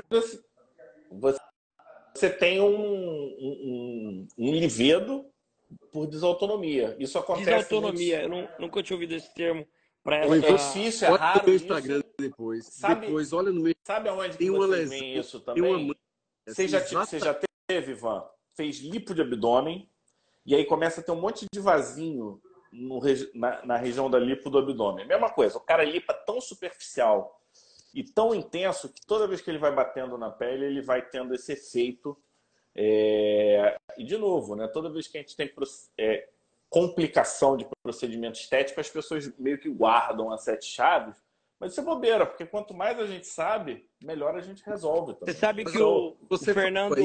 você tem um, um, um livedo por desautonomia. Isso acontece. Desautonomia, muito... eu não, nunca tinha ouvido esse termo. Para essa... É difícil, é olha raro. no Instagram isso. depois. Sabe, depois, olha no meu. Sabe aonde tem uma lesão, isso também? Uma... Você, já, você já teve, Ivan? Fez lipo de abdômen e aí começa a ter um monte de vasinho no, na, na, região da lipo do abdômen. Mesma coisa, o cara lipa tão superficial e tão intenso que toda vez que ele vai batendo na pele, ele vai tendo esse efeito. É... E, de novo, né, toda vez que a gente tem é, complicação de procedimento estético, as pessoas meio que guardam as sete chaves. Mas isso é bobeira, porque quanto mais a gente sabe, melhor a gente resolve. Também. Você sabe que o, o Fernando.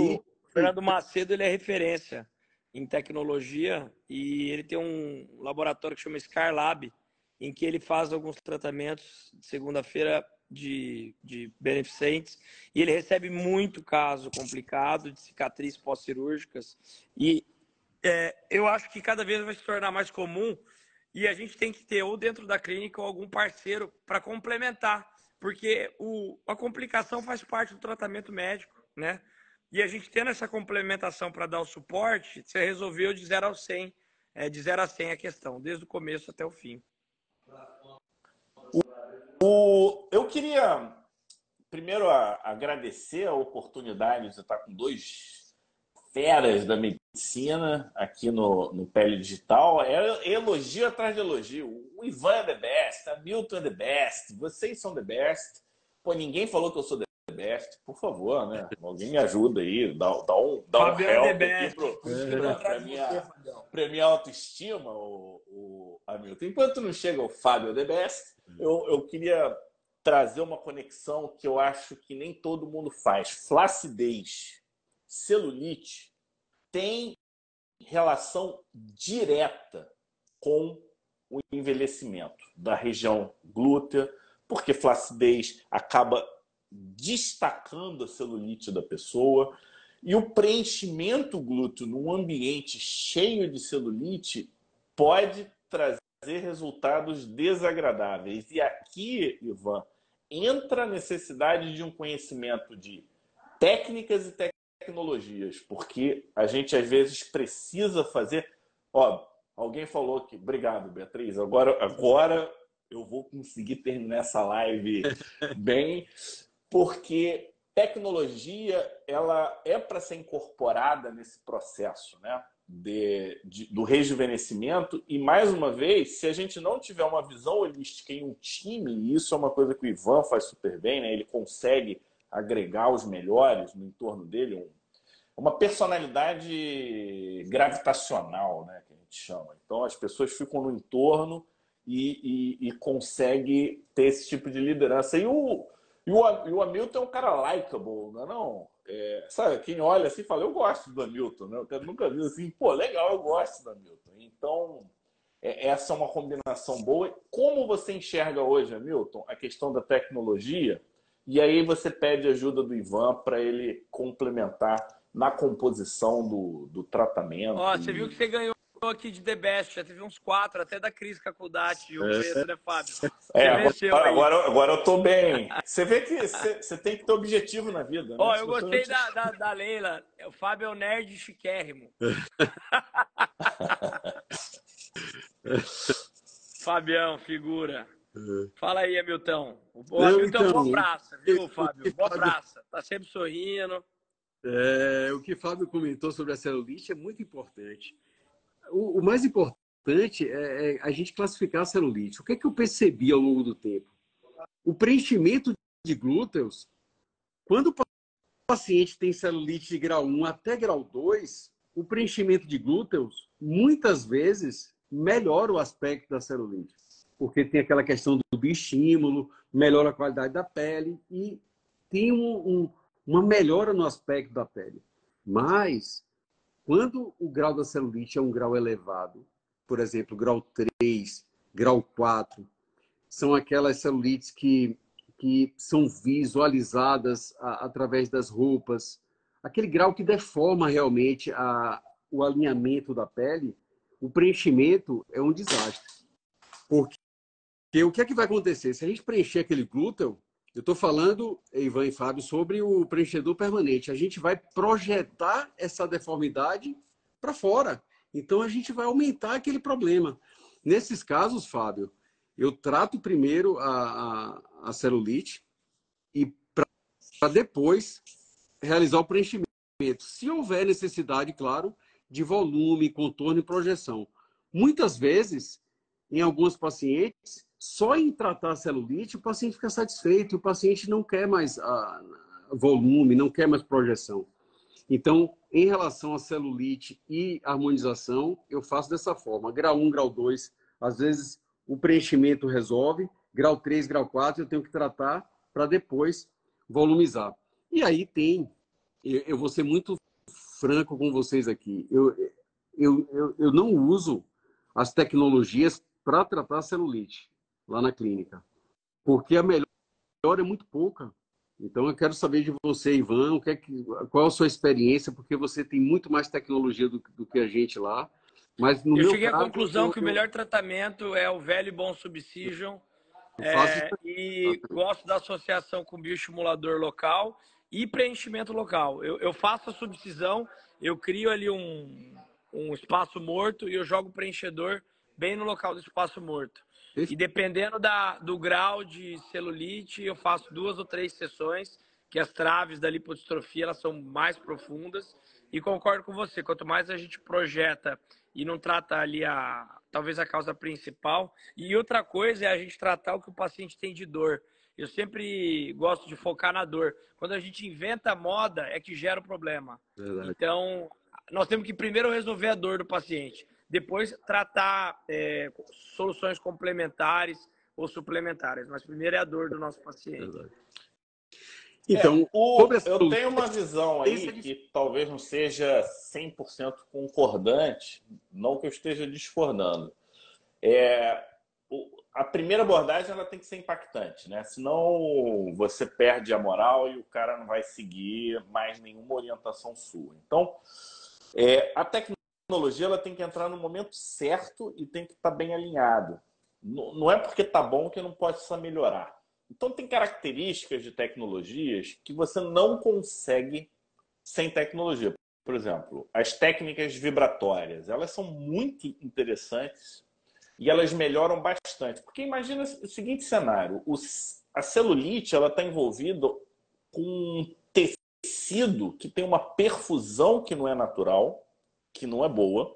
Fernando Macedo ele é referência em tecnologia e ele tem um laboratório que chama ScarLab, em que ele faz alguns tratamentos de segunda-feira de, de beneficentes e ele recebe muito caso complicado de cicatriz pós-cirúrgicas e é, eu acho que cada vez vai se tornar mais comum e a gente tem que ter ou dentro da clínica ou algum parceiro para complementar, porque o, a complicação faz parte do tratamento médico, né? E a gente tendo essa complementação para dar o suporte, você resolveu de 0 ao 100, é, de 0 a 100 a questão, desde o começo até o fim. O, eu queria primeiro agradecer a oportunidade de estar com dois feras da medicina aqui no, no Pele Digital. É elogio atrás de elogio. O Ivan é the best, a Milton é the best, vocês são the best. Pô, ninguém falou que eu sou the best, por favor, né? Alguém me ajuda aí, dá, dá um, dá um help aqui pro, pra, pra, minha, pra minha autoestima, o, o Hamilton. Enquanto não chega o Fábio the best, eu, eu queria trazer uma conexão que eu acho que nem todo mundo faz. Flacidez, celulite, tem relação direta com o envelhecimento da região glútea, porque flacidez acaba destacando a celulite da pessoa. E o preenchimento glúteo num ambiente cheio de celulite pode trazer resultados desagradáveis. E aqui, Ivan, entra a necessidade de um conhecimento de técnicas e tecnologias, porque a gente às vezes precisa fazer. Ó, alguém falou que. Obrigado, Beatriz. Agora, agora eu vou conseguir terminar essa live bem, porque tecnologia ela é para ser incorporada nesse processo, né? De, de, do rejuvenescimento e mais uma vez, se a gente não tiver uma visão holística em um time, e isso é uma coisa que o Ivan faz super bem, né? Ele consegue agregar os melhores no entorno dele, um, uma personalidade gravitacional, né? Que a gente chama. Então as pessoas ficam no entorno e, e, e consegue ter esse tipo de liderança. E o, e o, e o Hamilton é um cara likable, não é não? É, sabe, quem olha assim fala, eu gosto do Hamilton, né? Eu nunca vi assim, pô, legal, eu gosto do Hamilton. Então, é, essa é uma combinação boa. Como você enxerga hoje, Hamilton, a questão da tecnologia? E aí você pede ajuda do Ivan para ele complementar na composição do, do tratamento. Ó, você viu que você ganhou aqui de The Best, já teve uns quatro, até da Cris Cacudati, o Pedro, né, Fábio? É, agora, agora, agora, eu tô bem. Você vê que você, tem que ter objetivo na vida. Né? Ó, eu gostei da, da, da, Leila. O Fábio é o nerd chiquérrimo. Fabião, figura. Fala aí, Hamilton. O Hamilton é então, boa praça, viu, Fábio? Boa praça. Tá sempre sorrindo. É, o que o Fábio comentou sobre a celulite é muito importante o, o mais importante é, é, a gente classificar a celulite. O que é que eu percebi ao longo do tempo? O preenchimento de glúteos, quando o paciente tem celulite de grau 1 até grau 2, o preenchimento de glúteos, muitas vezes, melhora o aspecto da celulite. Porque tem aquela questão do biestímulo, melhora a qualidade da pele e tem um, um, uma melhora no aspecto da pele. Mas quando o grau da celulite é um grau elevado, por exemplo, grau 3, grau 4, são aquelas celulites que, que são visualizadas a, através das roupas, aquele grau que deforma realmente a, o alinhamento da pele, o preenchimento é um desastre. Porque o que é que vai acontecer? Se a gente preencher aquele glúteo, Eu estou falando, Ivan e Fábio, sobre o preenchedor permanente. A gente vai projetar essa deformidade para fora. Então a gente vai aumentar aquele problema. Nesses casos, Fábio, eu trato primeiro a, a, a celulite e para depois realizar o preenchimento. Se houver necessidade, claro, de volume, contorno e projeção. Muitas vezes, em alguns pacientes, só em tratar a celulite, o paciente fica satisfeito, o paciente não quer mais ah, volume, não quer mais projeção. Então, em relação à celulite e harmonização, eu faço dessa forma: grau 1, grau 2, às vezes o preenchimento resolve, grau 3, grau 4, eu tenho que tratar para depois volumizar. E aí tem, eu vou ser muito franco com vocês aqui, eu, eu, eu, eu não uso as tecnologias para tratar a celulite lá na clínica, porque a melhor é muito pouca. Então eu quero saber de você, Ivan, o que é que, qual a sua experiência, porque você tem muito mais tecnologia do, do que a gente lá. Mas no eu cheguei caso, à conclusão eu, que o melhor tratamento é o velho e bom subcision. É, e gosto da associação com bioestimulador local e preenchimento local. Eu, eu faço a subcisão, eu crio ali um, um espaço morto e eu jogo o preenchedor bem no local do espaço morto. E dependendo da, do grau de celulite, eu faço duas ou três sessões, que as traves da lipodistrofia elas são mais profundas. E concordo com você, quanto mais a gente projeta e não trata ali a talvez a causa principal. E outra coisa é a gente tratar o que o paciente tem de dor. Eu sempre gosto de focar na dor. Quando a gente inventa moda, é que gera o problema. Verdade. Então, nós temos que primeiro resolver a dor do paciente, depois tratar é, soluções complementares ou suplementares. Mas primeiro é a dor do nosso paciente. Verdade. Então, é, o, eu tenho uma visão aí que talvez não seja 100% concordante, não que eu esteja discordando. É, a primeira abordagem ela tem que ser impactante, né? Senão você perde a moral e o cara não vai seguir mais nenhuma orientação sua. Então, é, a tecnologia ela tem que entrar no momento certo e tem que estar bem alinhado. Não, é porque está bom que não pode só melhorar. Então, tem características de tecnologias que você não consegue sem tecnologia. Por exemplo, as técnicas vibratórias, elas são muito interessantes e elas melhoram bastante. Porque imagina o seguinte cenário: a celulite ela está envolvida com um tecido que tem uma perfusão que não é natural, que não é boa.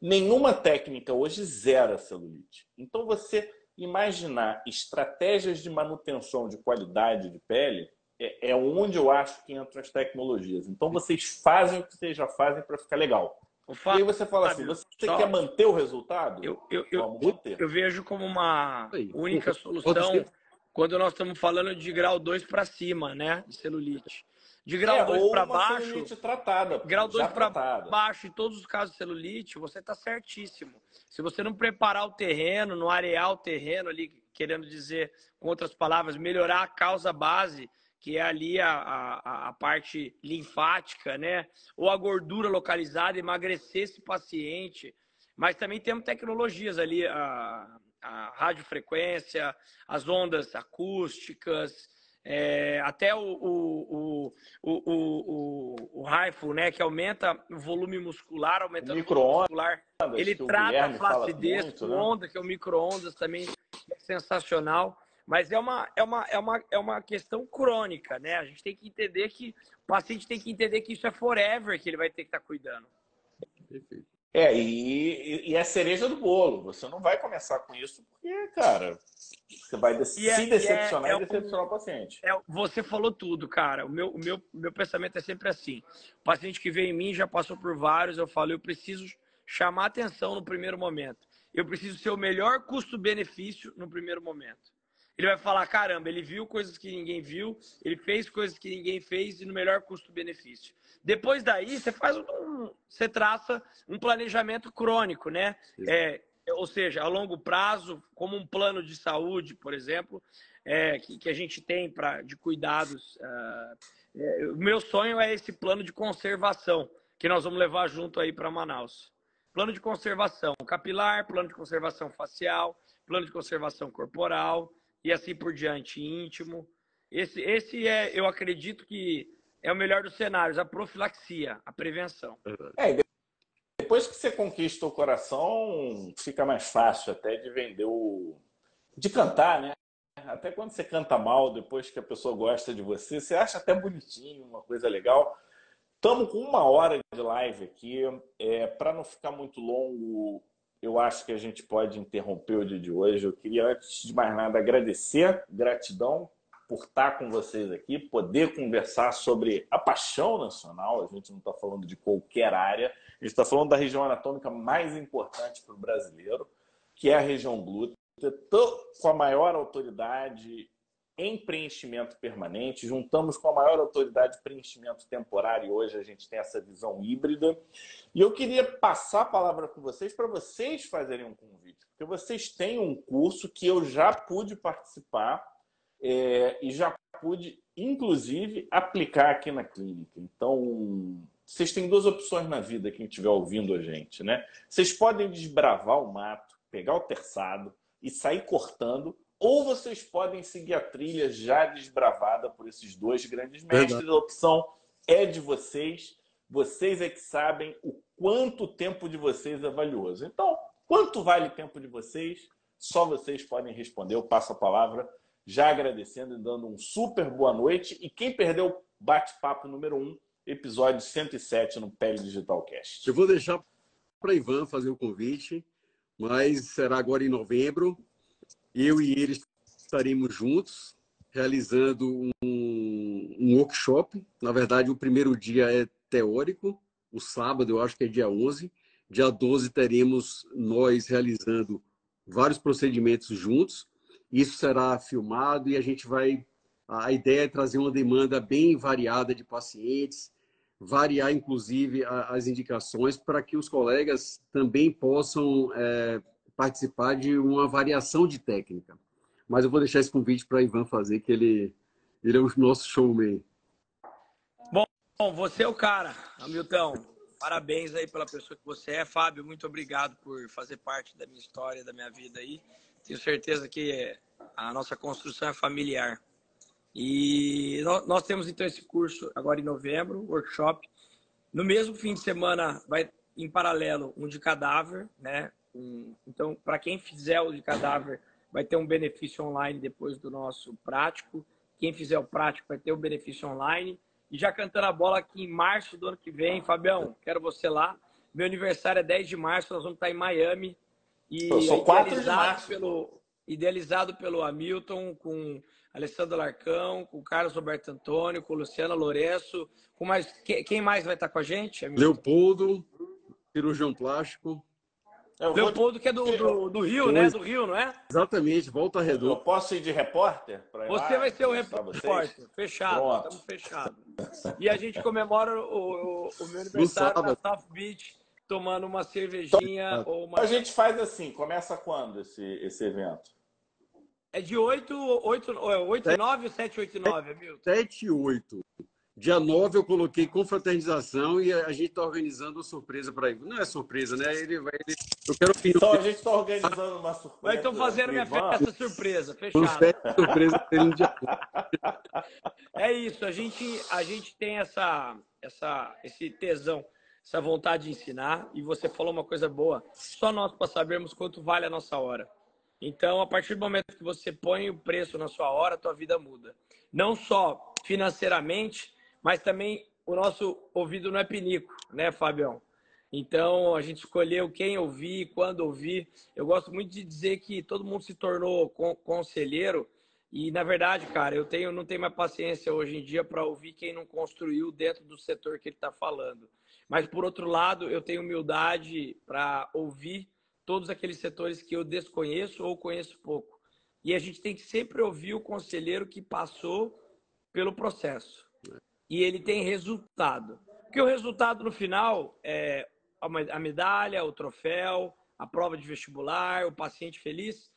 Nenhuma técnica hoje zera a celulite. Então, você imaginar estratégias de manutenção de qualidade de pele é, é onde eu acho que entram as tecnologias. Então vocês fazem o que vocês já fazem para ficar legal. e aí você fala assim, você só... quer manter o resultado? Eu, eu, eu, eu, vejo como uma única solução quando nós estamos falando de grau 2 para cima, né? De celulite. De grau 2 é, para baixo. Tratada, grau 2 para baixo, em todos os casos de celulite, você está certíssimo. Se você não preparar o terreno, não arear o terreno ali, querendo dizer, com outras palavras, melhorar a causa base, que é ali a, a, a parte linfática, né? Ou a gordura localizada, emagrecer esse paciente. Mas também temos tecnologias ali, a, a radiofrequência, as ondas acústicas, é, até o, o, o, o, o, rifle, né, que aumenta o volume muscular, aumenta o, o volume muscular. Ele trata a flacidez muito, né? onda, que é o micro-ondas também é sensacional. Mas é uma, é, uma, é, uma, é uma questão crônica, né? A gente tem que entender que o paciente tem que entender que isso é forever que ele vai ter que estar tá cuidando. Perfeito. É, e, e é cereja do bolo. Você não vai começar com isso porque, cara, você vai de se é, decepcionar é, e decepcionar o, o paciente. É, você falou tudo, cara. O meu, o meu, meu pensamento é sempre assim. O paciente que vem em mim já passou por vários, eu falo, eu preciso chamar atenção no primeiro momento. Eu preciso ser o melhor custo-benefício no primeiro momento. Ele vai falar, caramba, ele viu coisas que ninguém viu, ele fez coisas que ninguém fez e no melhor custo-benefício. Depois daí, você faz um, você traça um planejamento crônico, né? É, ou seja, a longo prazo, como um plano de saúde, por exemplo, é, que, que, a gente tem para de cuidados. Uh, é, o meu sonho é esse plano de conservação que nós vamos levar junto aí para Manaus. Plano de conservação capilar, plano de conservação facial, plano de conservação corporal e assim por diante, íntimo. Esse, esse é, eu acredito que é o melhor dos cenários, a profilaxia, a prevenção. É, depois que você conquista o coração, fica mais fácil até de vender o. de cantar, né? Até quando você canta mal, depois que a pessoa gosta de você, você acha até bonitinho, uma coisa legal. Estamos com uma hora de live aqui. É, Para não ficar muito longo, eu acho que a gente pode interromper o dia de hoje. Eu queria, antes de mais nada, agradecer, gratidão por estar com vocês aqui, poder conversar sobre a paixão nacional. A gente não está falando de qualquer área, a gente está falando da região anatômica mais importante para o brasileiro, que é a região glútea, com a maior autoridade em preenchimento permanente, juntamos com a maior autoridade de preenchimento temporário. Hoje a gente tem essa visão híbrida. E eu queria passar a palavra com vocês para vocês fazerem um convite, porque vocês têm um curso que eu já pude participar é, e já pude, inclusive, aplicar aqui na clínica. Então, vocês têm duas opções na vida, quem estiver ouvindo a gente, né? Vocês podem desbravar o mato, pegar o terçado e sair cortando ou vocês podem seguir a trilha já desbravada por esses dois grandes mestres. Verdade. A opção é de vocês. Vocês é que sabem o quanto o tempo de vocês é valioso. Então, quanto vale o tempo de vocês? Só vocês podem responder. Eu passo a palavra já agradecendo e dando um super boa noite. E quem perdeu o bate-papo número 1, episódio 107 no Pele Digital Cast. Eu vou deixar para Ivan fazer o convite, mas será agora em novembro. Eu e ele estaremos juntos realizando um, um, workshop. Na verdade, o primeiro dia é teórico, o sábado, eu acho que é dia 11. Dia 12 teremos nós realizando vários procedimentos juntos. Isso será filmado e a gente vai. A ideia é trazer uma demanda bem variada de pacientes, variar inclusive as indicações para que os colegas também possam é, participar de uma variação de técnica. Mas eu vou deixar esse convite para Ivan fazer, que ele, ele é o nosso showman. Bom, você é o cara, Hamilton. Parabéns aí pela pessoa que você é. Fábio, muito obrigado por fazer parte da minha história, da minha vida aí. Tenho certeza que a nossa construção é familiar. E nós temos então esse curso agora em novembro, workshop. No mesmo fim de semana vai em paralelo um de cadáver, né? Um, então, para quem fizer o de cadáver, vai ter um benefício online depois do nosso prático. Quem fizer o prático vai ter o um benefício online. E já cantando a bola aqui em março do ano que vem, Fabião, quero você lá. Meu aniversário é 10 de março, nós vamos estar em Miami. E Eu sou 4 de março. Pelo, idealizado pelo Hamilton, com Alessandro Larcão, com Carlos Roberto Antônio, com Luciana Lourenço, com mais. Quem mais vai estar com a gente? Hamilton? Leopoldo, cirurgião plástico. É, Leopoldo, que é do, do, do Rio, né? Do Rio, não é? Exatamente, volta redonda. Eu posso ir de repórter? Você lá, vai ser o repórter. Fechado, estamos fechados. E a gente comemora o, o, o meu aniversário na South Beach, tomando uma cervejinha então, ou uma. A gente faz assim, começa quando esse, esse evento? É de 8, 8, 8 7, 9 ou 7, 8 9, Milton? 7 e 8. Dia 9 eu coloquei confraternização e a gente está organizando uma surpresa para ele. Não é surpresa, né? Ele vai. Ele... Eu quero ouvir. Então a gente está organizando uma surpresa. Mas estão fazendo minha festa surpresa, fechado. Festa surpresa no dia É isso, a gente, a gente tem essa, essa, esse tesão, essa vontade de ensinar. E você falou uma coisa boa. Só nós para sabermos quanto vale a nossa hora. Então, a partir do momento que você põe o preço na sua hora, a tua vida muda. Não só financeiramente, mas também o nosso ouvido não é pinico, né, Fabião? Então, a gente escolheu quem ouvir, quando ouvir. Eu gosto muito de dizer que todo mundo se tornou conselheiro. E, na verdade, cara, eu tenho, não tenho mais paciência hoje em dia para ouvir quem não construiu dentro do setor que ele está falando. Mas, por outro lado, eu tenho humildade para ouvir todos aqueles setores que eu desconheço ou conheço pouco. E a gente tem que sempre ouvir o conselheiro que passou pelo processo e ele tem resultado. Porque o resultado no final é a medalha, o troféu, a prova de vestibular, o paciente feliz.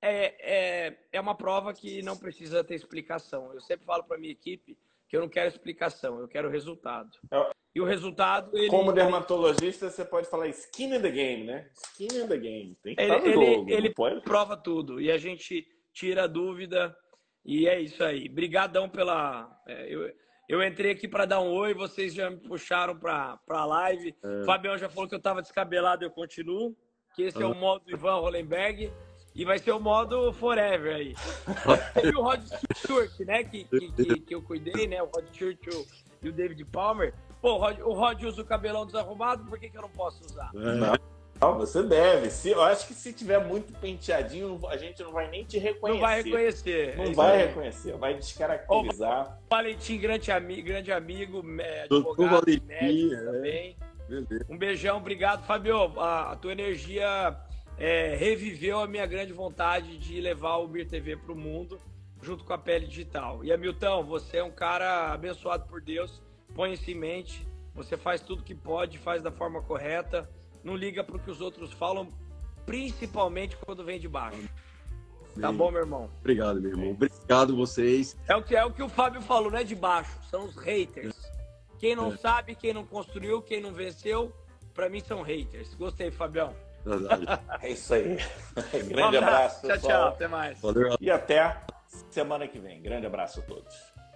É, é, é uma prova que não precisa ter explicação. Eu sempre falo para minha equipe que eu não quero explicação, eu quero resultado. É. E o resultado. Ele, Como dermatologista, você pode falar skin in the game, né? Skin in the game. Tem que ele, estar no ele, jogo. Ele pode... prova tudo. E a gente tira a dúvida E é isso aí. Brigadão pela. É, eu, eu entrei aqui para dar um oi, vocês já me puxaram para a live. É. Fabião já falou que eu estava descabelado, eu continuo. Que esse é o modo Ivan Hollenberg. E vai ser o modo Forever aí. Teve o Rod Stewart, né? Que, que, que, eu cuidei, né? O Rod Stewart e o David Palmer. Pô, o Rod, o Rod usa o cabelão desarrumado, por que, que eu não posso usar? É. Não, você deve. Se, eu acho que se tiver muito penteadinho, a gente não vai nem te reconhecer. Não vai reconhecer. Não é vai reconhecer, vai descaracterizar. O Valentim, grande, ami grande amigo, é, advogado, Valentim, médico é. também. Um beijão, obrigado, Fabio. A, a tua energia é, reviveu a minha grande vontade de levar o Mir TV para o mundo, junto com a pele digital. E Hamilton, você é um cara abençoado por Deus, põe isso em mente, você faz tudo que pode, faz da forma correta não liga para o que os outros falam, principalmente quando vem de baixo. Tá bom, meu irmão? Obrigado, meu irmão. Obrigado vocês. É o que é o que o Fábio falou, não é de baixo, são os haters. Quem não é. sabe, quem não construiu, quem não venceu, para mim são haters. Gostei, Fabião. é isso aí. Grande um abraço. Tchau, tchau. Até mais. E até semana que vem. Grande abraço a todos.